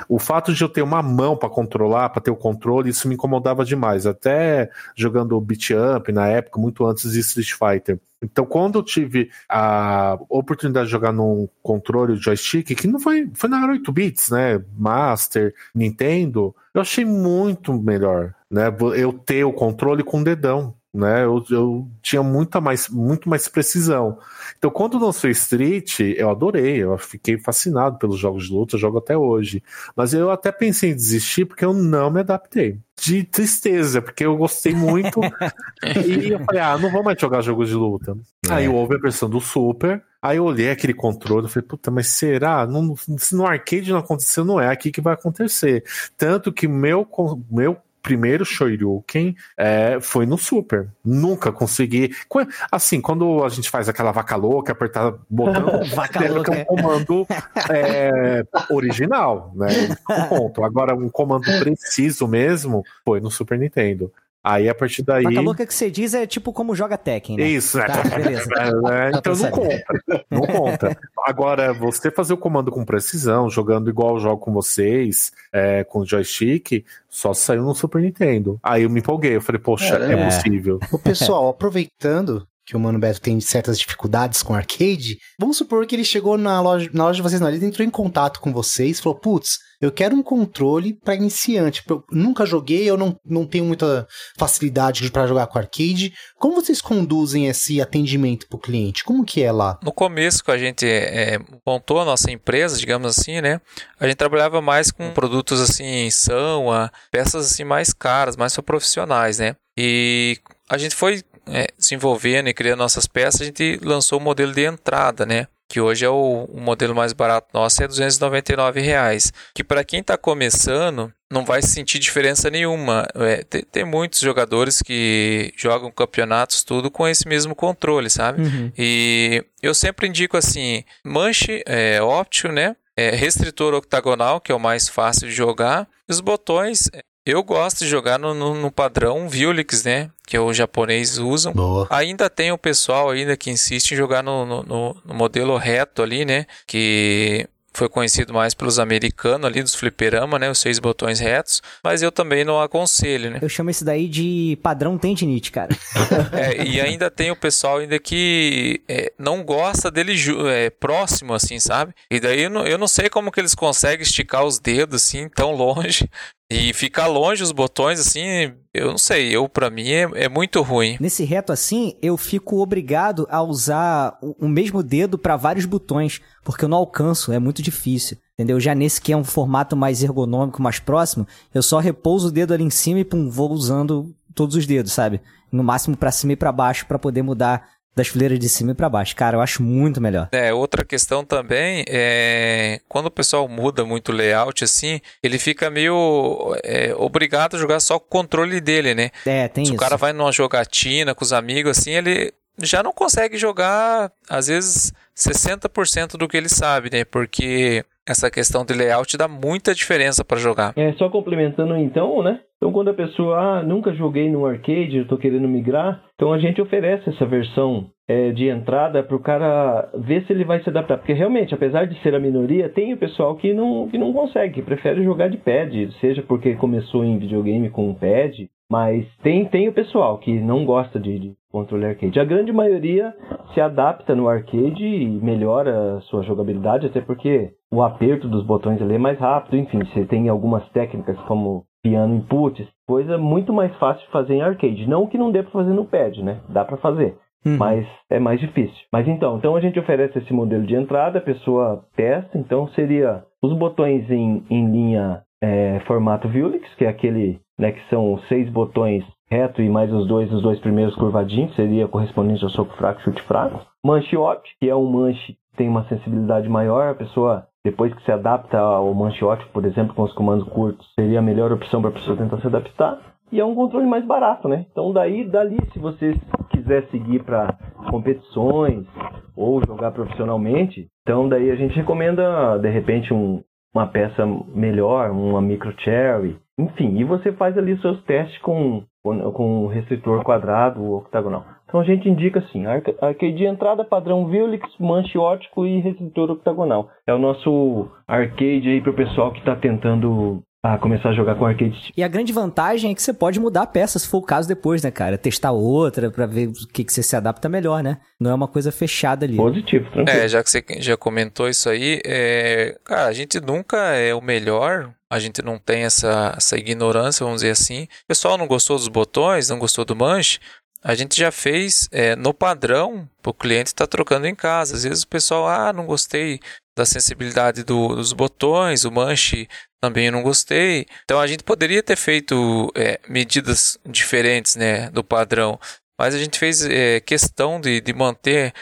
O fato de eu ter uma mão para controlar, para ter o controle, isso me incomodava demais. Até jogando beat up na época, muito antes de Street Fighter. Então, quando eu tive a oportunidade de jogar num controle joystick, que não foi, foi na 8 bits, né? Master, Nintendo, eu achei muito melhor, né? Eu ter o controle com o dedão né? Eu, eu tinha muita mais, muito mais precisão. Então, quando lançou Street, eu adorei, eu fiquei fascinado pelos jogos de luta, jogo até hoje. Mas eu até pensei em desistir porque eu não me adaptei. De tristeza, porque eu gostei muito. *laughs* e eu falei, ah, não vou mais jogar jogos de luta. É. Aí houve a versão do Super. Aí eu olhei aquele controle e falei, puta, mas será? Não, se no arcade não aconteceu, não é aqui que vai acontecer. Tanto que meu, meu primeiro Shoryuken é, foi no Super. Nunca consegui. Assim, quando a gente faz aquela vaca louca, apertar botão, *laughs* vaca louca. é um comando é, *laughs* original, né? Um ponto. Agora, um comando preciso mesmo foi no Super Nintendo. Aí a partir daí. Vaca louca que você diz é tipo como joga Tekken, né? Isso, né? Tá, beleza. *laughs* É, é, então não conta. Não conta. Agora, você fazer o comando com precisão, jogando igual eu jogo com vocês, é, com joystick, só saiu no Super Nintendo. Aí eu me empolguei, eu falei, poxa, é, é possível. O pessoal, aproveitando que o Mano Beto tem certas dificuldades com arcade, vamos supor que ele chegou na loja, na loja de vocês, não, ele entrou em contato com vocês, falou, putz, eu quero um controle para iniciante. Eu nunca joguei, eu não, não tenho muita facilidade para jogar com arcade. Como vocês conduzem esse atendimento para o cliente? Como que é lá? No começo que a gente é, montou a nossa empresa, digamos assim, né? A gente trabalhava mais com produtos assim, são peças assim mais caras, mais para profissionais, né? E a gente foi é, desenvolvendo e criando nossas peças, a gente lançou o modelo de entrada, né? que hoje é o, o, modelo mais barato nosso, é 299 reais. Que para quem está começando, não vai sentir diferença nenhuma. É, tem, tem, muitos jogadores que jogam campeonatos tudo com esse mesmo controle, sabe? Uhum. E eu sempre indico assim, manche é, óptico, né? É, restritor octagonal, que é o mais fácil de jogar. Os botões, eu gosto de jogar no, no, no padrão Vulix, né? Que os japoneses usam. Boa. Ainda tem o pessoal ainda que insiste em jogar no, no, no- no modelo reto ali, né? Que foi conhecido mais pelos americanos ali dos fliperama, né? Os seis botões retos. Mas eu também não aconselho, né? Eu chamo esse daí de padrão tendinite, cara. *laughs* É, e ainda tem o pessoal ainda que é, não gosta dele é, próximo, assim, sabe? E daí eu não, eu não sei como que eles conseguem esticar os dedos, assim, tão longe. E ficar longe os botões, assim, eu não sei. Eu, pra mim, é, é muito ruim. Nesse reto assim, eu fico obrigado a usar o o mesmo dedo para vários botões, porque eu não alcanço, é muito difícil. Entendeu? Já nesse que é um formato mais ergonômico, mais próximo, eu só repouso o dedo ali em cima e pum, vou usando todos os dedos, sabe? No máximo pra cima e pra baixo pra poder mudar das fileiras de cima e pra baixo. Cara, eu acho muito melhor. É, outra questão também é quando o pessoal muda muito o layout assim, ele fica meio é, obrigado a jogar só com o controle dele, né? É, tem Se isso. o cara vai numa jogatina com os amigos assim, ele já não consegue jogar às vezes 60% do que ele sabe, né? Porque essa questão de layout dá muita diferença para jogar. É, só complementando então, né? Então quando a pessoa, ah, nunca joguei no arcade, eu tô querendo migrar, então a gente oferece essa versão é, de entrada para o cara ver se ele vai se adaptar. Porque realmente, apesar de ser a minoria, tem o pessoal que não, que não consegue, que prefere jogar de pad, seja porque começou em videogame com um pad, mas tem, tem o pessoal que não gosta de, de controle arcade. A grande maioria se adapta no arcade e melhora a sua jogabilidade, até porque o aperto dos botões ali é mais rápido. Enfim, você tem algumas técnicas como piano inputs, coisa muito mais fácil de fazer em arcade. Não que não dê para fazer no pad, né? Dá para fazer. Uhum. Mas é mais difícil. Mas então, então a gente oferece esse modelo de entrada, a pessoa testa, então seria os botões em, em linha é, formato Vulix, que é aquele né, que são seis botões reto e mais os dois, os dois primeiros curvadinhos, seria correspondente ao soco fraco, chute fraco. Manche óptico, que é um manche que tem uma sensibilidade maior, a pessoa depois que se adapta ao manche óptico, por exemplo, com os comandos curtos, seria a melhor opção para a pessoa tentar se adaptar. E é um controle mais barato, né? Então daí, dali, se você quiser seguir para competições ou jogar profissionalmente, então daí a gente recomenda de repente um, uma peça melhor, uma micro cherry, enfim, e você faz ali os seus testes com com, com restritor quadrado ou octagonal. Então a gente indica assim, arca- arcade de entrada padrão Vulix, manche ótico e restritor octagonal. É o nosso arcade aí pro pessoal que tá tentando ah, começar a jogar com arcade E a grande vantagem é que você pode mudar a peça, se for o caso depois, né, cara? Testar outra pra ver o que, que você se adapta melhor, né? Não é uma coisa fechada ali. positivo, tranquilo. É, já que você já comentou isso aí, é, cara, a gente nunca é o melhor, a gente não tem essa, essa ignorância, vamos dizer assim. O pessoal não gostou dos botões, não gostou do manche, a gente já fez é, no padrão, o cliente está trocando em casa. Às vezes o pessoal, ah, não gostei da sensibilidade do- dos botões, o manche também não gostei. Então a gente poderia ter feito é, medidas diferentes né, do padrão, mas a gente fez é, questão de, de manter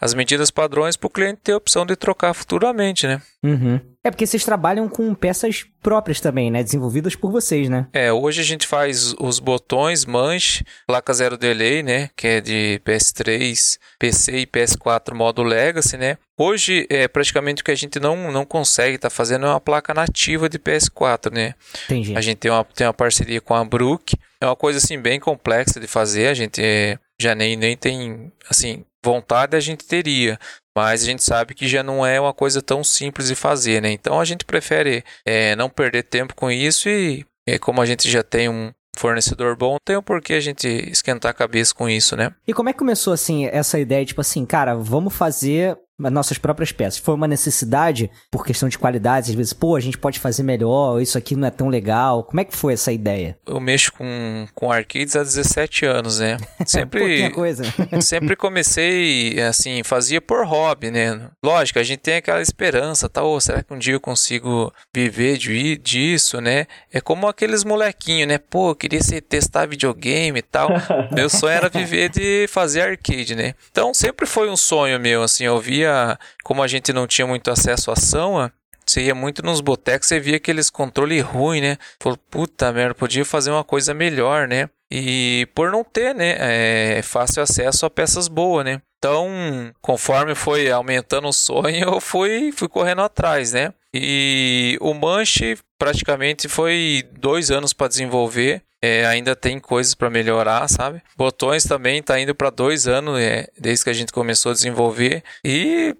as medidas padrões para o cliente ter a opção de trocar futuramente, né? Uhum. É porque vocês trabalham com peças próprias também, né? Desenvolvidas por vocês, né? É, hoje a gente faz os botões, manche, placa zero delay, né, que é de PS3, PC e PS4 modo Legacy, né? Hoje, é praticamente o que a gente não, não consegue estar fazendo é uma placa nativa de PS4, né? Entendi. A gente tem uma, tem uma parceria com a Brook. É uma coisa assim bem complexa de fazer. A gente é, já nem, nem tem assim vontade a gente teria, mas a gente sabe que já não é uma coisa tão simples de fazer, né? Então a gente prefere é, não perder tempo com isso e é, como a gente já tem um fornecedor bom, tem o porquê a gente esquentar a cabeça com isso, né? E como é que começou, assim, essa ideia, tipo assim, cara, vamos fazer nossas próprias peças? Foi uma necessidade por questão de qualidade? Às vezes, pô, a gente pode fazer melhor, isso aqui não é tão legal. Como é que foi essa ideia? Eu mexo com, com arcades há 17 anos, né? *laughs* Sempre coisa. *laughs* sempre comecei assim, fazia por hobby, né? Lógico, a gente tem aquela esperança, tá? Ô, será que um dia eu consigo viver de, disso, né? É como aqueles molequinhos, né? Pô, eu queria ser, testar videogame e tal. *laughs* meu sonho era viver de fazer arcade, né? Então sempre foi um sonho meu, assim, eu via como a gente não tinha muito acesso à ação, você ia muito nos botecos, você via aqueles controle ruim, né? Falou, puta merda, podia fazer uma coisa melhor, né? E por não ter, né, é, fácil acesso a peças boas, né? Então, conforme foi aumentando o sonho, eu fui, fui correndo atrás, né? E o Manche praticamente foi dois anos para desenvolver. É, ainda tem coisas para melhorar, sabe? Botões também tá indo para dois anos, é, desde que a gente começou a desenvolver. E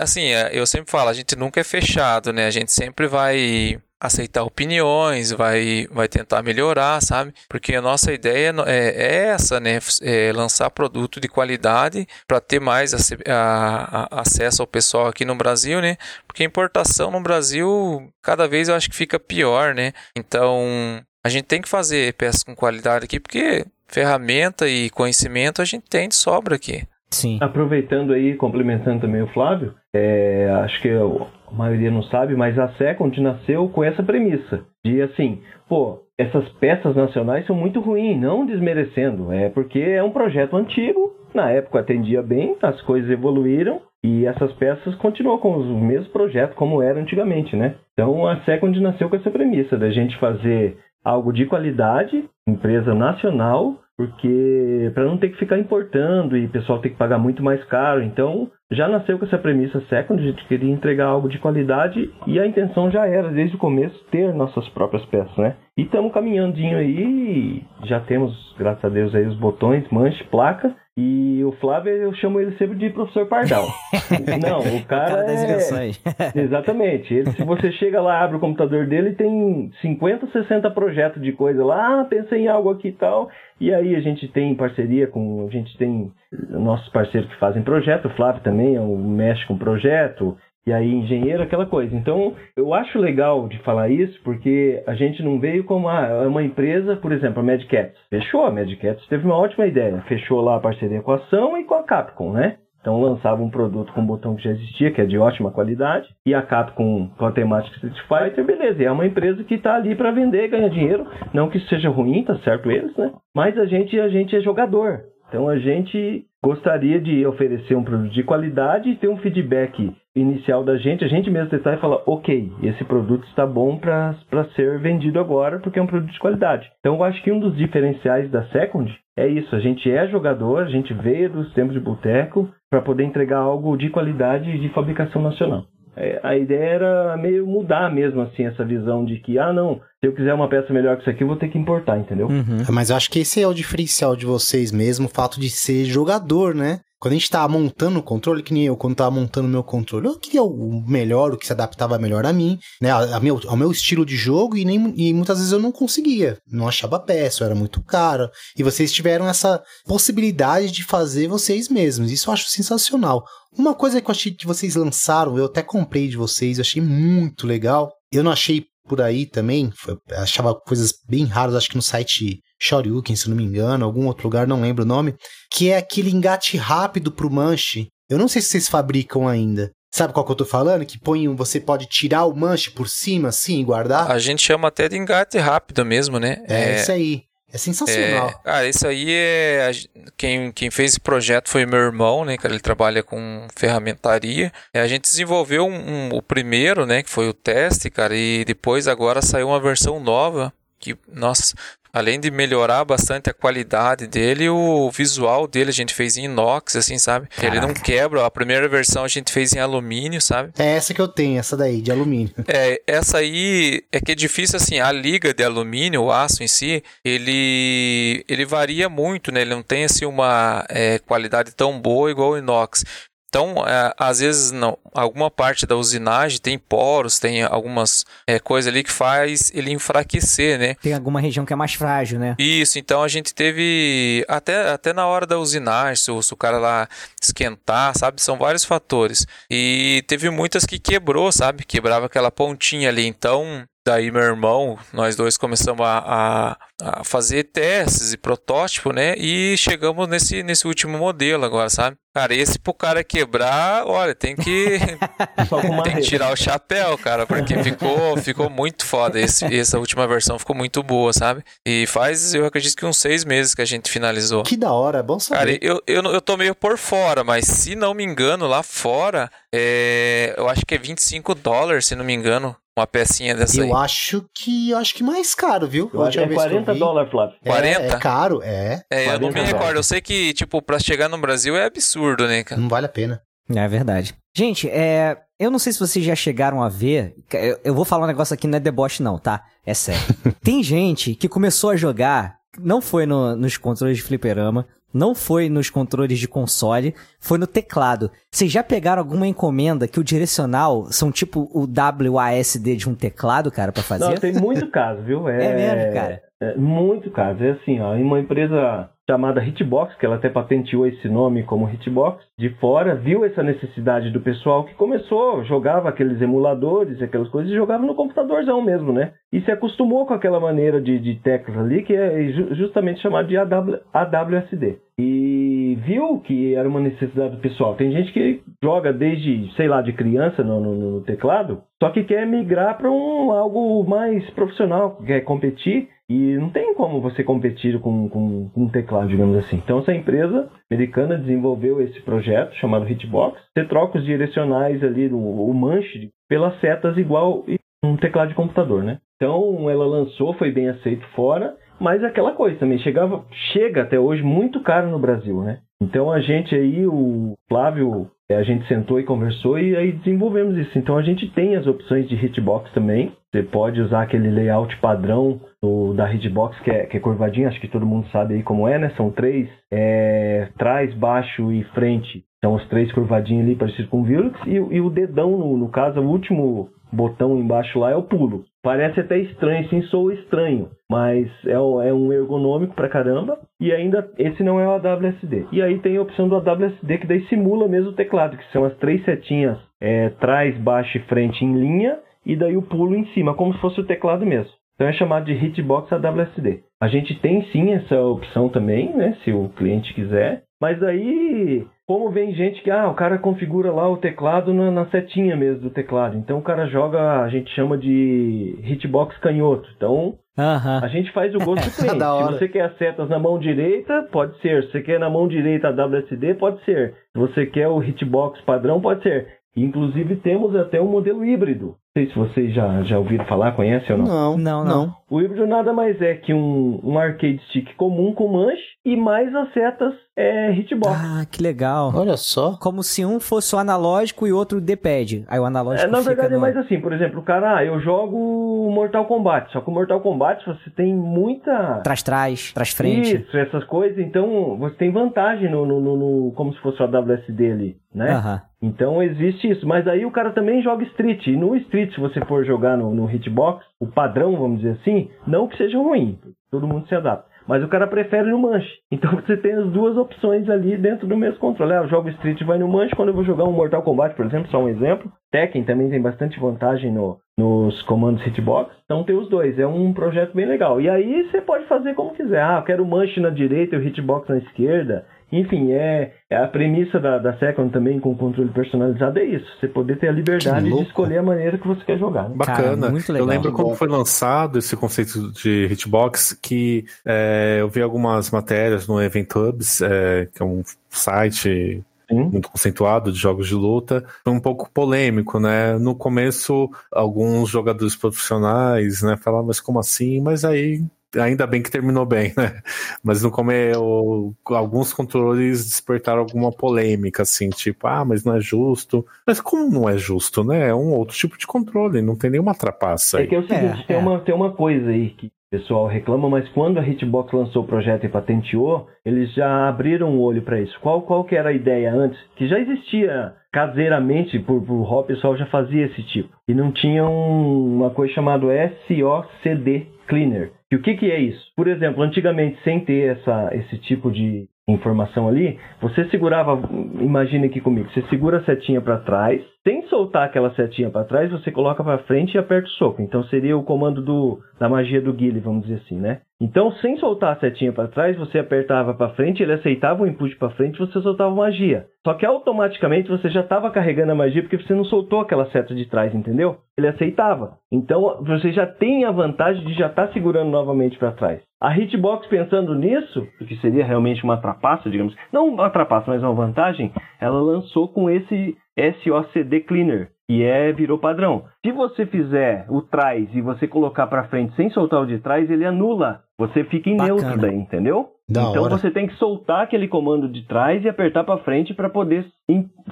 assim, é, eu sempre falo, a gente nunca é fechado, né? A gente sempre vai aceitar opiniões, vai, vai tentar melhorar, sabe? Porque a nossa ideia é, é essa, né? É lançar produto de qualidade para ter mais a, a, a, acesso ao pessoal aqui no Brasil, né? Porque a importação no Brasil cada vez eu acho que fica pior, né? Então a gente tem que fazer peças com qualidade aqui, porque ferramenta e conhecimento a gente tem de sobra aqui. Sim. Aproveitando aí, complementando também o Flávio, é, acho que a maioria não sabe, mas a Second nasceu com essa premissa de assim, pô, essas peças nacionais são muito ruins, não desmerecendo, é porque é um projeto antigo, na época atendia bem, as coisas evoluíram e essas peças continuam com os mesmos projetos como era antigamente, né? Então a Second nasceu com essa premissa da gente fazer algo de qualidade, empresa nacional, porque para não ter que ficar importando e o pessoal ter que pagar muito mais caro. Então, já nasceu com essa premissa second, a gente queria entregar algo de qualidade e a intenção já era, desde o começo, ter nossas próprias peças, né? E estamos caminhandinho aí, já temos, graças a Deus, aí os botões, manche, placa, e o Flávio, eu chamo ele sempre de professor Pardal. *laughs* Não, o cara, cara das é... *laughs* Exatamente. Ele, se você chega lá, abre o computador dele, tem 50, 60 projetos de coisa lá, ah, pensei em algo aqui e tal. E aí a gente tem parceria com, a gente tem nossos parceiros que fazem projeto, o Flávio também é um, mexe com projeto, e aí engenheiro, aquela coisa. Então, eu acho legal de falar isso, porque a gente não veio como ah, uma empresa, por exemplo, a Mad Cats. Fechou, a Mad Cats teve uma ótima ideia. Fechou lá a parceria com a Ação e com a Capcom, né? Então lançava um produto com um botão que já existia, que é de ótima qualidade, e a Capcom com a temática Street Fighter, beleza. É uma empresa que está ali para vender, ganhar dinheiro. Não que isso seja ruim, tá certo eles, né? Mas a gente, a gente é jogador. Então a gente gostaria de oferecer um produto de qualidade e ter um feedback inicial da gente, a gente mesmo testar e falar, ok, esse produto está bom para ser vendido agora porque é um produto de qualidade. Então eu acho que um dos diferenciais da Second é isso, a gente é jogador, a gente veio dos tempos de boteco para poder entregar algo de qualidade de fabricação nacional. É, a ideia era meio mudar mesmo assim essa visão de que, ah não, se eu quiser uma peça melhor que isso aqui, eu vou ter que importar, entendeu? Uhum. Mas eu acho que esse é o diferencial de vocês mesmo, o fato de ser jogador, né? Quando a gente tava montando o controle, que nem eu, quando tava montando o meu controle, eu queria o melhor, o que se adaptava melhor a mim, né? A, a meu, ao meu estilo de jogo, e, nem, e muitas vezes eu não conseguia. Não achava peça, era muito caro. E vocês tiveram essa possibilidade de fazer vocês mesmos. Isso eu acho sensacional. Uma coisa que eu achei que vocês lançaram, eu até comprei de vocês, eu achei muito legal. Eu não achei por aí também, foi, achava coisas bem raras, acho que no site Shoryuken, se não me engano, algum outro lugar, não lembro o nome, que é aquele engate rápido pro manche. Eu não sei se vocês fabricam ainda. Sabe qual que eu tô falando? Que põe, você pode tirar o manche por cima assim e guardar? A gente chama até de engate rápido mesmo, né? É, é isso aí. É sensacional. É, ah, isso aí é. Quem, quem fez esse projeto foi meu irmão, né? Cara, ele trabalha com ferramentaria. É, a gente desenvolveu um, um, o primeiro, né? Que foi o teste, cara, e depois agora saiu uma versão nova. Que, nossa, além de melhorar bastante a qualidade dele, o visual dele a gente fez em inox, assim, sabe? Caraca. Ele não quebra. A primeira versão a gente fez em alumínio, sabe? É essa que eu tenho, essa daí, de alumínio. *laughs* É, essa aí é que é difícil, assim, a liga de alumínio, o aço em si, ele, ele varia muito, né? Ele não tem, assim, uma é, qualidade tão boa igual o inox. Então, é, às vezes, não, alguma parte da usinagem tem poros, tem algumas é, coisas ali que faz ele enfraquecer, né? Tem alguma região que é mais frágil, né? Isso, então a gente teve, até, até na hora da usinagem, se o, se o cara lá esquentar, sabe? São vários fatores. E teve muitas que quebrou, sabe? Quebrava aquela pontinha ali. Então, Daí meu irmão, nós dois começamos a, a, a, fazer testes e protótipo, né? E chegamos nesse, nesse último modelo agora, sabe? Cara, esse pro cara quebrar, olha, tem que, *laughs* tem que tirar o chapéu, cara, porque ficou, ficou muito foda. Esse, essa última versão ficou muito boa, sabe? E faz, eu acredito que uns seis meses que a gente finalizou. Que da hora, é bom saber. Cara, eu, eu, eu tô meio por fora, mas se não me engano, lá fora, é, eu acho que é 25 dólares, se não me engano, uma pecinha dessa eu aí. Eu acho que eu acho que mais caro, viu? Eu acho que é 40 dólares, Flávio. 40? É, é caro, é. É, eu não me recordo. Eu sei que, tipo, pra chegar no Brasil é absurdo. Absurdo, né, cara? Não vale a pena. É verdade. Gente, é, eu não sei se vocês já chegaram a ver. Eu, eu vou falar um negócio aqui, não é deboche, não, tá? É sério. *laughs* Tem gente que começou a jogar, não foi no- nos controles de fliperama, não foi nos controles de console, foi no teclado. Vocês já pegaram alguma encomenda que o direcional são tipo o WASD de um teclado, cara, pra fazer? Não, tem muito caso, viu? *laughs* É mesmo, cara? É, muito caso. É assim, ó, em uma empresa chamada Hitbox, que ela até patenteou esse nome como Hitbox, de fora, viu essa necessidade do pessoal que começou, jogava aqueles emuladores, aquelas coisas, e jogava no computadorzão mesmo, né? E se acostumou com aquela maneira de, de teclas ali, que é ju- justamente chamado de AW, AWSD. E viu que era uma necessidade do pessoal. Tem gente que joga desde, sei lá, de criança no, no- no teclado, só que quer migrar para um algo mais profissional, quer competir e não tem como você competir com, com, com um teclado, digamos assim. Então essa empresa americana desenvolveu esse projeto chamado Hitbox. Você troca os direcionais ali, o, o manche, pelas setas igual um teclado de computador, né? Então ela lançou, foi bem aceito fora, mas é aquela coisa também chegava, chega até hoje muito caro no Brasil, né? Então a gente aí, o Flávio, a gente sentou e conversou e aí desenvolvemos isso. Então a gente tem as opções de hitbox também. Você pode usar aquele layout padrão do, da hitbox que é, que é curvadinho, acho que todo mundo sabe aí como é, né? São três, é, trás, baixo e frente. São os três curvadinhos ali, parecido com o. E, e o dedão, no, no caso, o último botão embaixo lá é o pulo. Parece até estranho, sim, sou estranho, mas é, é um ergonômico pra caramba. E ainda, esse não é o AWSD. E aí tem a opção do AWSD, que daí simula mesmo o teclado, que são as três setinhas, é, trás, baixo e frente em linha, e daí o pulo em cima, como se fosse o teclado mesmo. Então é chamado de Hitbox AWSD. A gente tem sim essa opção também, né, se o cliente quiser. Mas aí, como vem gente que, ah, o cara configura lá o teclado na, na setinha mesmo do teclado. Então o cara joga, a gente chama de hitbox canhoto. Então Aham. a gente faz o gosto do *laughs* cliente. Da hora. Se você quer as setas na mão direita, pode ser. Se você quer na mão direita a WSD, pode ser. Se você quer o hitbox padrão, pode ser. Inclusive temos até um modelo híbrido. Não sei se vocês já, já ouviram falar, conhecem ou não. Não, Não, não. O híbrido nada mais é que um, um arcade stick comum com manche e mais as setas é, hitbox. Ah, que legal. Olha só. Como se um fosse o analógico e outro o D-pad. Aí o analógico É, na fica verdade é no... mais assim, por exemplo, o cara, ah, eu jogo Mortal Kombat, só que o Mortal Kombat você tem muita Trás, trás, trás, frente. Isso, essas coisas, então você tem vantagem no, no, no- no- como se fosse o WSD ali, né? Aham. Então existe isso, mas aí o cara também joga Street, e no Street se você for jogar no, no Hitbox, o padrão, vamos dizer assim, não que seja ruim, todo mundo se adapta. Mas o cara prefere no manche. *laughs* Então você tem as duas opções ali dentro do mesmo controle. Ah, eu jogo Street vai no manche. Quando eu vou jogar um Mortal Kombat, por exemplo, só um exemplo. Tekken também tem bastante vantagem no, nos comandos Hitbox. Então tem os dois. É um projeto bem legal. E aí você pode fazer como quiser. Ah, eu quero o manche na direita e o Hitbox na esquerda. Enfim, é, é a premissa da, da Second também com controle personalizado é isso. Você poder ter a liberdade de escolher a maneira que você quer jogar. Né? Bacana. Cara, muito Eu lembro bom. foi lançado esse conceito de hitbox, que é, eu vi algumas matérias no Event Hubs, é, que é um site Sim. muito conceituado de jogos de luta, foi um pouco polêmico, né? No começo, alguns jogadores profissionais, né, falavam, mas como assim? Mas aí, ainda bem que terminou bem, né? Mas no começo, alguns controles despertaram alguma polêmica, assim, tipo, ah, mas não é justo. Mas como não é justo, né? É um outro tipo de controle, não tem nenhuma trapaça É aí. que é o seguinte, É, tem, é. Uma, tem uma coisa aí que o pessoal reclama, mas quando a Hitbox lançou o projeto e patenteou, eles já abriram o olho para isso. Qual, qual que era a ideia antes? Que já existia caseiramente, por, por o pessoal já fazia esse tipo. E não tinha um- uma coisa chamada SOCD Cleaner. E o que, que é isso? Por exemplo, antigamente, sem ter essa, esse tipo de informação ali, você segurava, imagine aqui comigo, você segura a setinha para trás, sem soltar aquela setinha para trás, você coloca para frente e aperta o soco. Então seria o comando do, da magia do Guile, vamos dizer assim, né? Então, sem soltar a setinha para trás, você apertava para frente, ele aceitava o input para frente, você soltava magia. Só que automaticamente você já estava carregando a magia porque você não soltou aquela seta de trás, entendeu? Ele aceitava. Então, você já tem a vantagem de já estar segurando novamente para trás. A Hitbox pensando nisso, o que seria realmente uma trapaça, digamos, não uma trapaça, mas uma vantagem, ela lançou com esse SOCD Cleaner, e é virou padrão. Se você fizer o trás e você colocar para frente sem soltar o de trás, ele anula. Você fica em Bacana. neutro daí, entendeu? Da então hora. você tem que soltar aquele comando de trás e apertar para frente para poder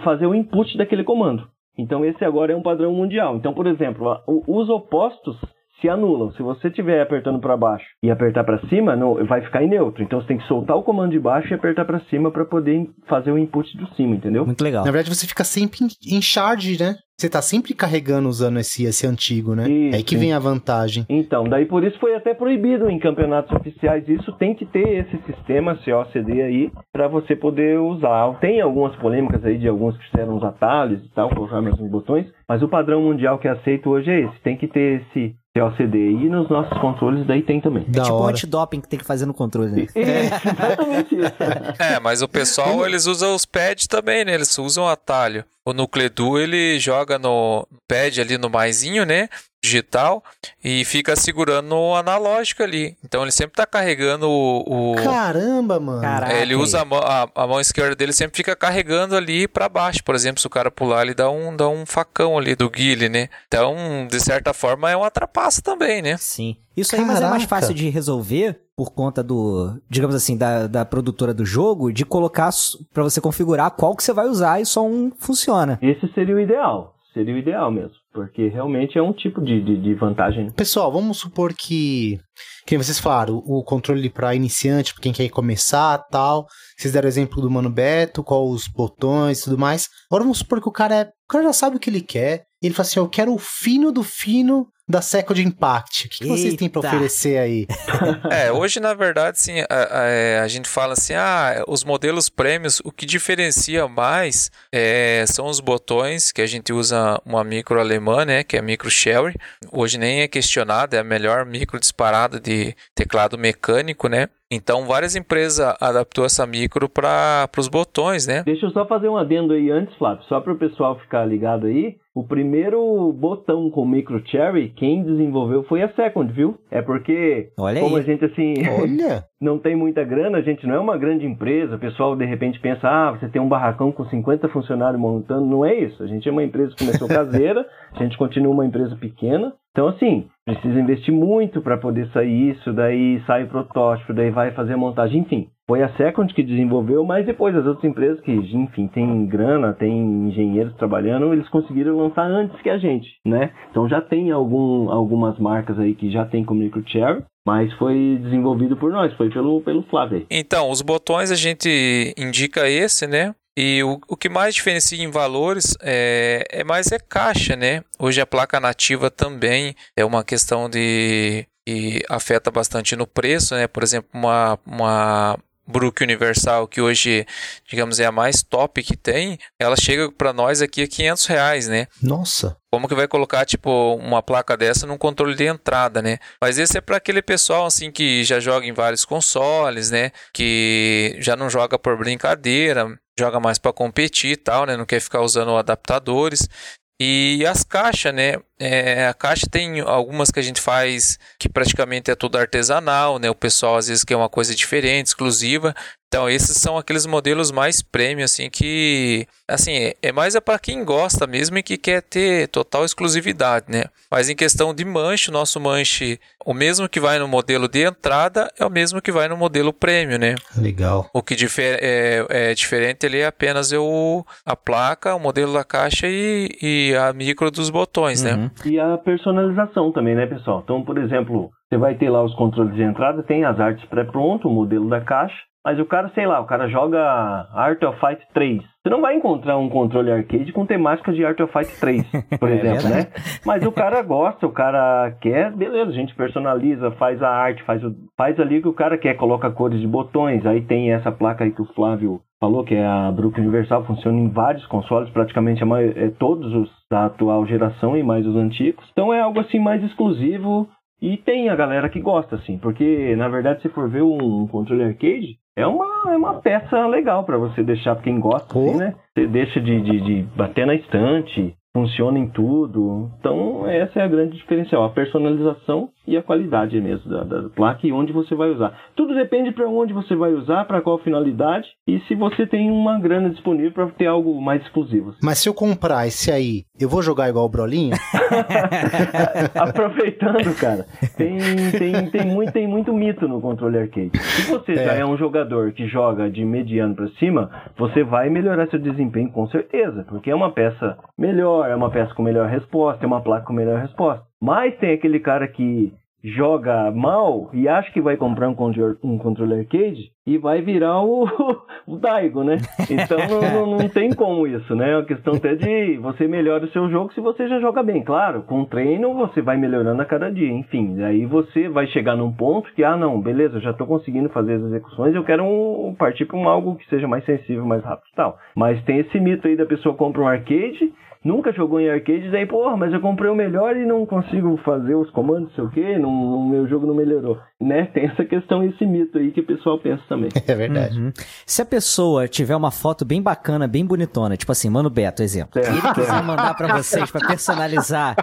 fazer o input daquele comando. Então esse agora é um padrão mundial. Então, por exemplo, os opostos se anulam. Se você estiver apertando para baixo e apertar para cima, não, vai ficar em neutro. Então você tem que soltar o comando de baixo e apertar para cima para poder fazer o input do cima, entendeu? Muito legal. Na verdade, você fica sempre em, charge, né? Você tá sempre carregando usando esse, esse antigo, né? Isso, é aí que vem a vantagem. Então, daí por isso foi até proibido em campeonatos oficiais. Isso tem que ter esse sistema COCD aí para você poder usar. Tem algumas polêmicas aí de alguns que fizeram os atalhos e tal, colocar mesmo os botões, mas o padrão mundial que é aceito hoje é esse. Tem que ter esse COCD e nos nossos controles daí tem também. Da tipo um hora. antidoping que tem que fazer no controle, né? Isso, exatamente isso. É, mas o pessoal, eles usam os pads também, né? Eles usam atalho. O Nucledu, ele joga no pad ali no maisinho, né? Digital, e fica segurando no analógico ali. Então ele sempre tá carregando o. o- Caramba, mano. Caraca. É, ele usa a mão, a, a mão esquerda dele sempre fica carregando ali pra baixo. Por exemplo, se o cara pular, ele dá um, dá um facão ali do guile, né? Então, de certa forma, é uma trapaça também, né? Sim. Isso aí, mas é mais Caraca. fácil de resolver por conta do, digamos assim, da, da produtora do jogo, de colocar pra você configurar qual que você vai usar e só um funciona. Esse seria o ideal. Seria o ideal mesmo. Porque realmente é um tipo de, de, de vantagem. Pessoal, vamos supor que, que vocês falaram, o controle para iniciante, para quem quer começar tal. Vocês deram o exemplo do Mano Beto, qual os botões e tudo mais. Agora vamos supor que o cara é. O cara já sabe o que ele quer. Ele fala assim: eu quero o fino do fino da Second Impact. O que, que vocês têm para oferecer aí? *laughs* É, hoje na verdade, sim, a, a- a gente fala assim, ah, os modelos prêmios, o que diferencia mais é, são os botões, que a gente usa uma micro alemã, né, que é a micro Sherry. Hoje nem é questionada, é a melhor micro disparada de teclado mecânico, né. Então, várias empresas adaptou essa micro para os botões, né. Deixa eu só fazer um adendo aí antes, Flávio, só para o pessoal ficar ligado aí. O primeiro botão com micro cherry, quem desenvolveu foi a Second, viu? É porque, Olha como aí. a gente assim Olha! *laughs* não tem muita grana, a gente não é uma grande empresa. O pessoal de repente pensa, ah, você tem um barracão com 50 funcionários montando. Não é isso. A gente é uma empresa que começou *laughs* caseira, a gente continua uma empresa pequena. Então, assim, precisa investir muito para poder sair isso, daí sai o protótipo, daí vai fazer a montagem, enfim. Foi a Second que desenvolveu, mas depois as outras empresas que, enfim, tem grana, tem engenheiros trabalhando, eles conseguiram lançar antes que a gente, né? Então já tem algum, algumas marcas aí que já tem com microcherry, mas foi desenvolvido por nós, foi pelo, pelo Flávio. Então, os botões a gente indica esse, né? E o, o que mais diferencia em valores é, é mais é caixa, né? Hoje a placa nativa também é uma questão de que afeta bastante no preço, né? Por exemplo, uma, uma Brook Universal, que hoje, digamos, é a mais top que tem, ela chega para nós aqui a 500 reais, né? Nossa! Como que vai colocar, tipo, uma placa dessa num controle de entrada, né? Mas esse é para aquele pessoal, assim, que já joga em vários consoles, né? Que já não joga por brincadeira, joga mais para competir e tal, né? Não quer ficar usando adaptadores. E as caixas, né? É, a caixa tem algumas que a gente faz que praticamente é tudo artesanal, né? O pessoal às vezes quer uma coisa diferente, exclusiva. Então, esses são aqueles modelos mais premium, assim, que, assim, é- mais é para quem gosta mesmo e que quer ter total exclusividade, né? Mas em questão de manche, o nosso manche, o mesmo que vai no modelo de entrada, é o mesmo que vai no modelo premium, né? Legal. O que difer é, é diferente ali é apenas o, a placa, o modelo da caixa e, e a micro dos botões, né? Uhum. E a personalização também, né, pessoal? Então, por exemplo, você vai ter lá os controles de entrada, tem as artes pré-pronto, o modelo da caixa, mas o cara, sei lá, o cara joga Art of Fight 3. Você não vai encontrar um controle arcade com temática de Art of Fight 3, *laughs* por É exemplo, né? verdade. Mas o cara gosta, o cara quer, beleza, a gente personaliza, faz a arte, faz, o, faz ali o que o cara quer, coloca cores de botões, aí tem essa placa aí que o Flávio falou, que é a Brook Universal, funciona em vários consoles, praticamente a mai- é, todos os da atual geração e mais os antigos. Então é algo assim mais exclusivo e tem a galera que gosta, assim, porque na verdade se for ver um controle arcade, é uma, é uma peça legal para você deixar pra quem gosta, assim, né? Você deixa de, de, de bater na estante, funciona em tudo. Então, essa é a grande diferencial. A personalização e a qualidade mesmo da, da placa e onde você vai usar. Tudo depende para onde você vai usar, para qual finalidade e se você tem uma grana disponível para ter algo mais exclusivo. Mas se eu comprar esse aí, eu vou jogar igual o Brolinha? *laughs* Aproveitando, cara, tem, tem, tem, muito, tem muito mito no controle arcade. Se você é. já é um jogador que joga de mediano para cima, você vai melhorar seu desempenho com certeza, porque é uma peça melhor, é uma peça com melhor resposta, é uma placa com melhor resposta. Mas tem aquele cara que joga mal e acha que vai comprar um controle, um controle arcade e vai virar o, *laughs* o Daigo, né? Então não, não, *laughs* tem como isso, né? É uma questão até de você melhora o seu jogo se você já joga bem. Claro, com treino você vai melhorando a cada dia, enfim. Aí você vai chegar num ponto que, ah, não, beleza, já estou conseguindo fazer as execuções, eu quero um, partir para um algo que seja mais sensível, mais rápido e tal. Mas tem esse mito aí da pessoa compra um arcade nunca jogou em arcade, daí, porra, mas eu comprei o melhor e não consigo fazer os comandos, sei o quê, não, meu jogo não melhorou. Né? *laughs* Tem essa questão, esse mito aí que o pessoal pensa também. *laughs* É verdade. Uhum. Se a pessoa tiver uma foto bem bacana, bem bonitona, tipo assim, Mano Beto, exemplo, e ele quiser mandar para vocês para personalizar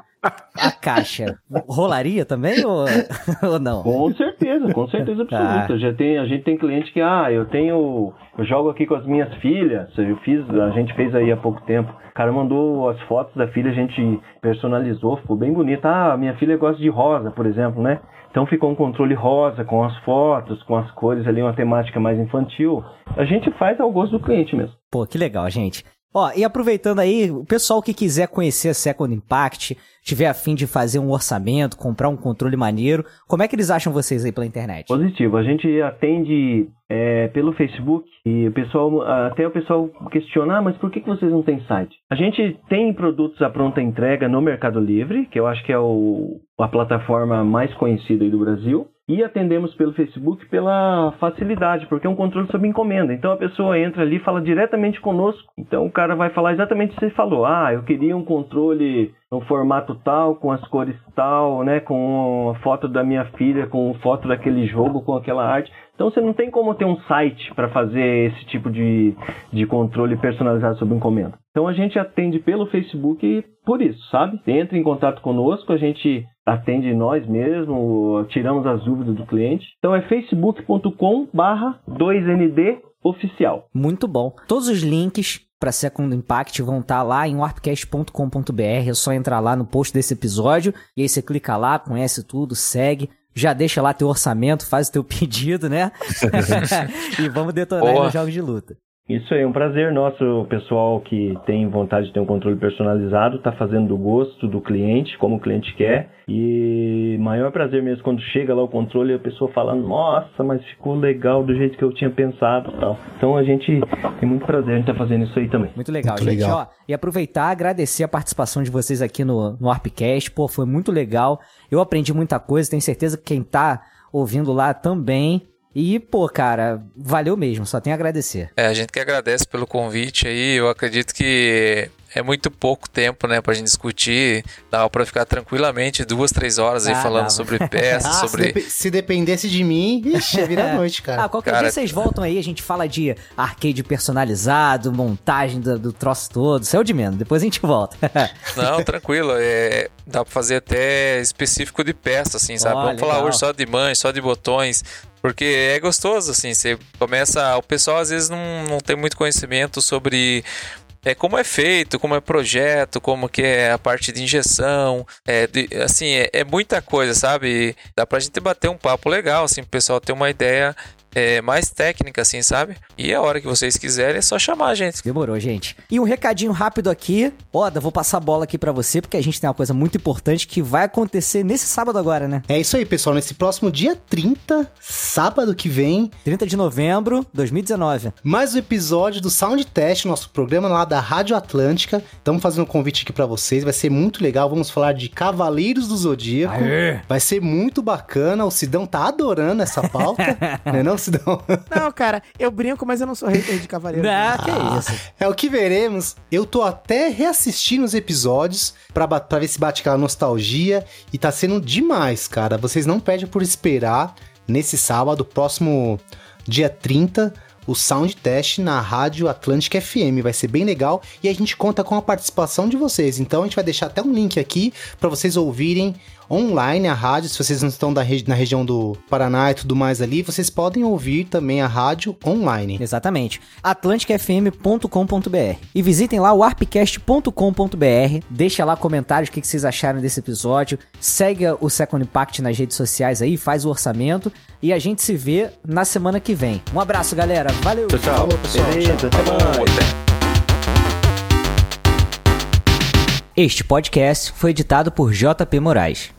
a caixa, rolaria também ou, *laughs* ou não? Com certeza, com certeza absoluta. Tá. Já tem, a gente tem cliente que, ah, eu tenho, eu jogo aqui com as minhas filhas, eu fiz, a gente fez aí há pouco tempo. O cara mandou as fotos da filha, a gente personalizou, ficou bem bonita. Ah, minha filha gosta de rosa, por exemplo, né? Então ficou um controle rosa com as fotos, com as cores ali, uma temática mais infantil. A gente faz ao gosto do cliente mesmo. Pô, que legal, gente. Ó, e aproveitando aí, o pessoal que quiser conhecer a Second Impact, tiver a fim de fazer um orçamento, comprar um controle maneiro, como é que eles acham vocês aí pela internet? Positivo, a gente atende é, pelo Facebook e o pessoal, até o pessoal questiona, ah, mas por que vocês não têm site? A gente tem produtos à pronta entrega no Mercado Livre, que eu acho que é o, a plataforma mais conhecida do Brasil e atendemos pelo Facebook pela facilidade, porque é um controle sob encomenda. Então a pessoa entra ali e fala diretamente conosco. Então o cara vai falar exatamente o que você falou. Ah, eu queria um controle no formato tal, com as cores tal, né, com a foto da minha filha, com foto daquele jogo, com aquela arte. Então você não tem como ter um site para fazer esse tipo de, de controle personalizado sob encomenda. Então a gente atende pelo Facebook por isso, sabe? Entra em contato conosco, a gente atende nós mesmos, tiramos as dúvidas do cliente. Então é facebook.com barra 2ND oficial. Muito bom. Todos os links para Second Impact vão estar tá lá em warpcast.com.br. É só entrar lá no post desse episódio e aí você clica lá, conhece tudo, segue já deixa lá teu orçamento, faz o teu *laughs* pedido, né? *laughs* *laughs* e vamos detonar nos jogos de luta. Isso aí, é um prazer nosso, o pessoal que tem vontade de ter um controle personalizado, tá fazendo do gosto do cliente, como o cliente quer. E maior prazer mesmo quando chega lá o controle e a pessoa fala, nossa, mas ficou legal do jeito que eu tinha pensado tal. Então a gente tem muito prazer em estar tá fazendo isso aí também. Muito legal, muito gente. Legal. Ó, e aproveitar, agradecer a participação de vocês aqui no, no Arpcast. Pô, foi muito legal. Eu aprendi muita coisa, tenho certeza que quem tá ouvindo lá também. E, pô, cara, valeu mesmo, só tenho a agradecer. É, a gente que agradece pelo convite aí. Eu acredito que é muito pouco tempo, né, pra gente discutir. Dá pra ficar tranquilamente duas, três horas aí ah, falando sobre *laughs* peças, ah, sobre. Se, dep se, dependesse de mim, ixi, vira *laughs* noite, cara. Ah, qualquer cara... dia vocês voltam aí, a gente fala de arcade personalizado, montagem do, do troço todo. É o de menos, depois a gente volta. *laughs* Não, tranquilo. É, dá pra fazer até específico de peça, assim, sabe? Oh, Vamos legal. falar hoje só de mães, só de botões. Porque é gostoso, assim, você começa. O pessoal às vezes não, não tem muito conhecimento sobre é, como é feito, como é projeto, como que é a parte de injeção, é, de, assim, é, é, muita coisa, sabe? Dá pra gente bater um papo legal, assim, pro pessoal ter uma ideia é, mais técnica, assim, sabe? E a hora que vocês quiserem é só chamar a gente. Demorou, gente. E um recadinho rápido aqui. Oda, vou passar a bola aqui para você, porque a gente tem uma coisa muito importante que vai acontecer nesse sábado agora, né? É isso aí, pessoal. Nesse próximo dia 30, sábado que vem. 30 de novembro 2019. Mais um episódio do Sound Test, nosso programa lá da Rádio Atlântica. Estamos fazendo um convite aqui para vocês. Vai ser muito legal. Vamos falar de Cavaleiros do Zodíaco. Aê. Vai ser muito bacana. O Sidão tá adorando essa pauta, *laughs* né? Não, Sidão? *laughs* Não, cara, eu brinco, mas eu não sou hater de Cavaleiro. Não, que ah, isso. É o que veremos. Eu tô até reassistindo os episódios pra, pra ver se bate aquela nostalgia. E tá sendo demais, cara. Vocês não perdem por esperar nesse sábado, próximo dia 30 o sound test na Rádio Atlântica FM. Vai ser bem legal e a gente conta com a participação de vocês. Então a gente vai deixar até um link aqui para vocês ouvirem online a rádio. Se vocês não estão da regi- na região do Paraná e tudo mais ali, vocês podem ouvir também a rádio online. Exatamente. atlanticfm.com.br. E visitem lá o arpcast.com.br. Deixa lá comentários o que que vocês acharam desse episódio. Segue o Second Impact nas redes sociais aí, faz o orçamento. E a gente se vê na semana que vem. Um abraço, galera. Valeu! Tchau, tchau. Beleza, até mais. Este podcast foi editado por JP Moraes.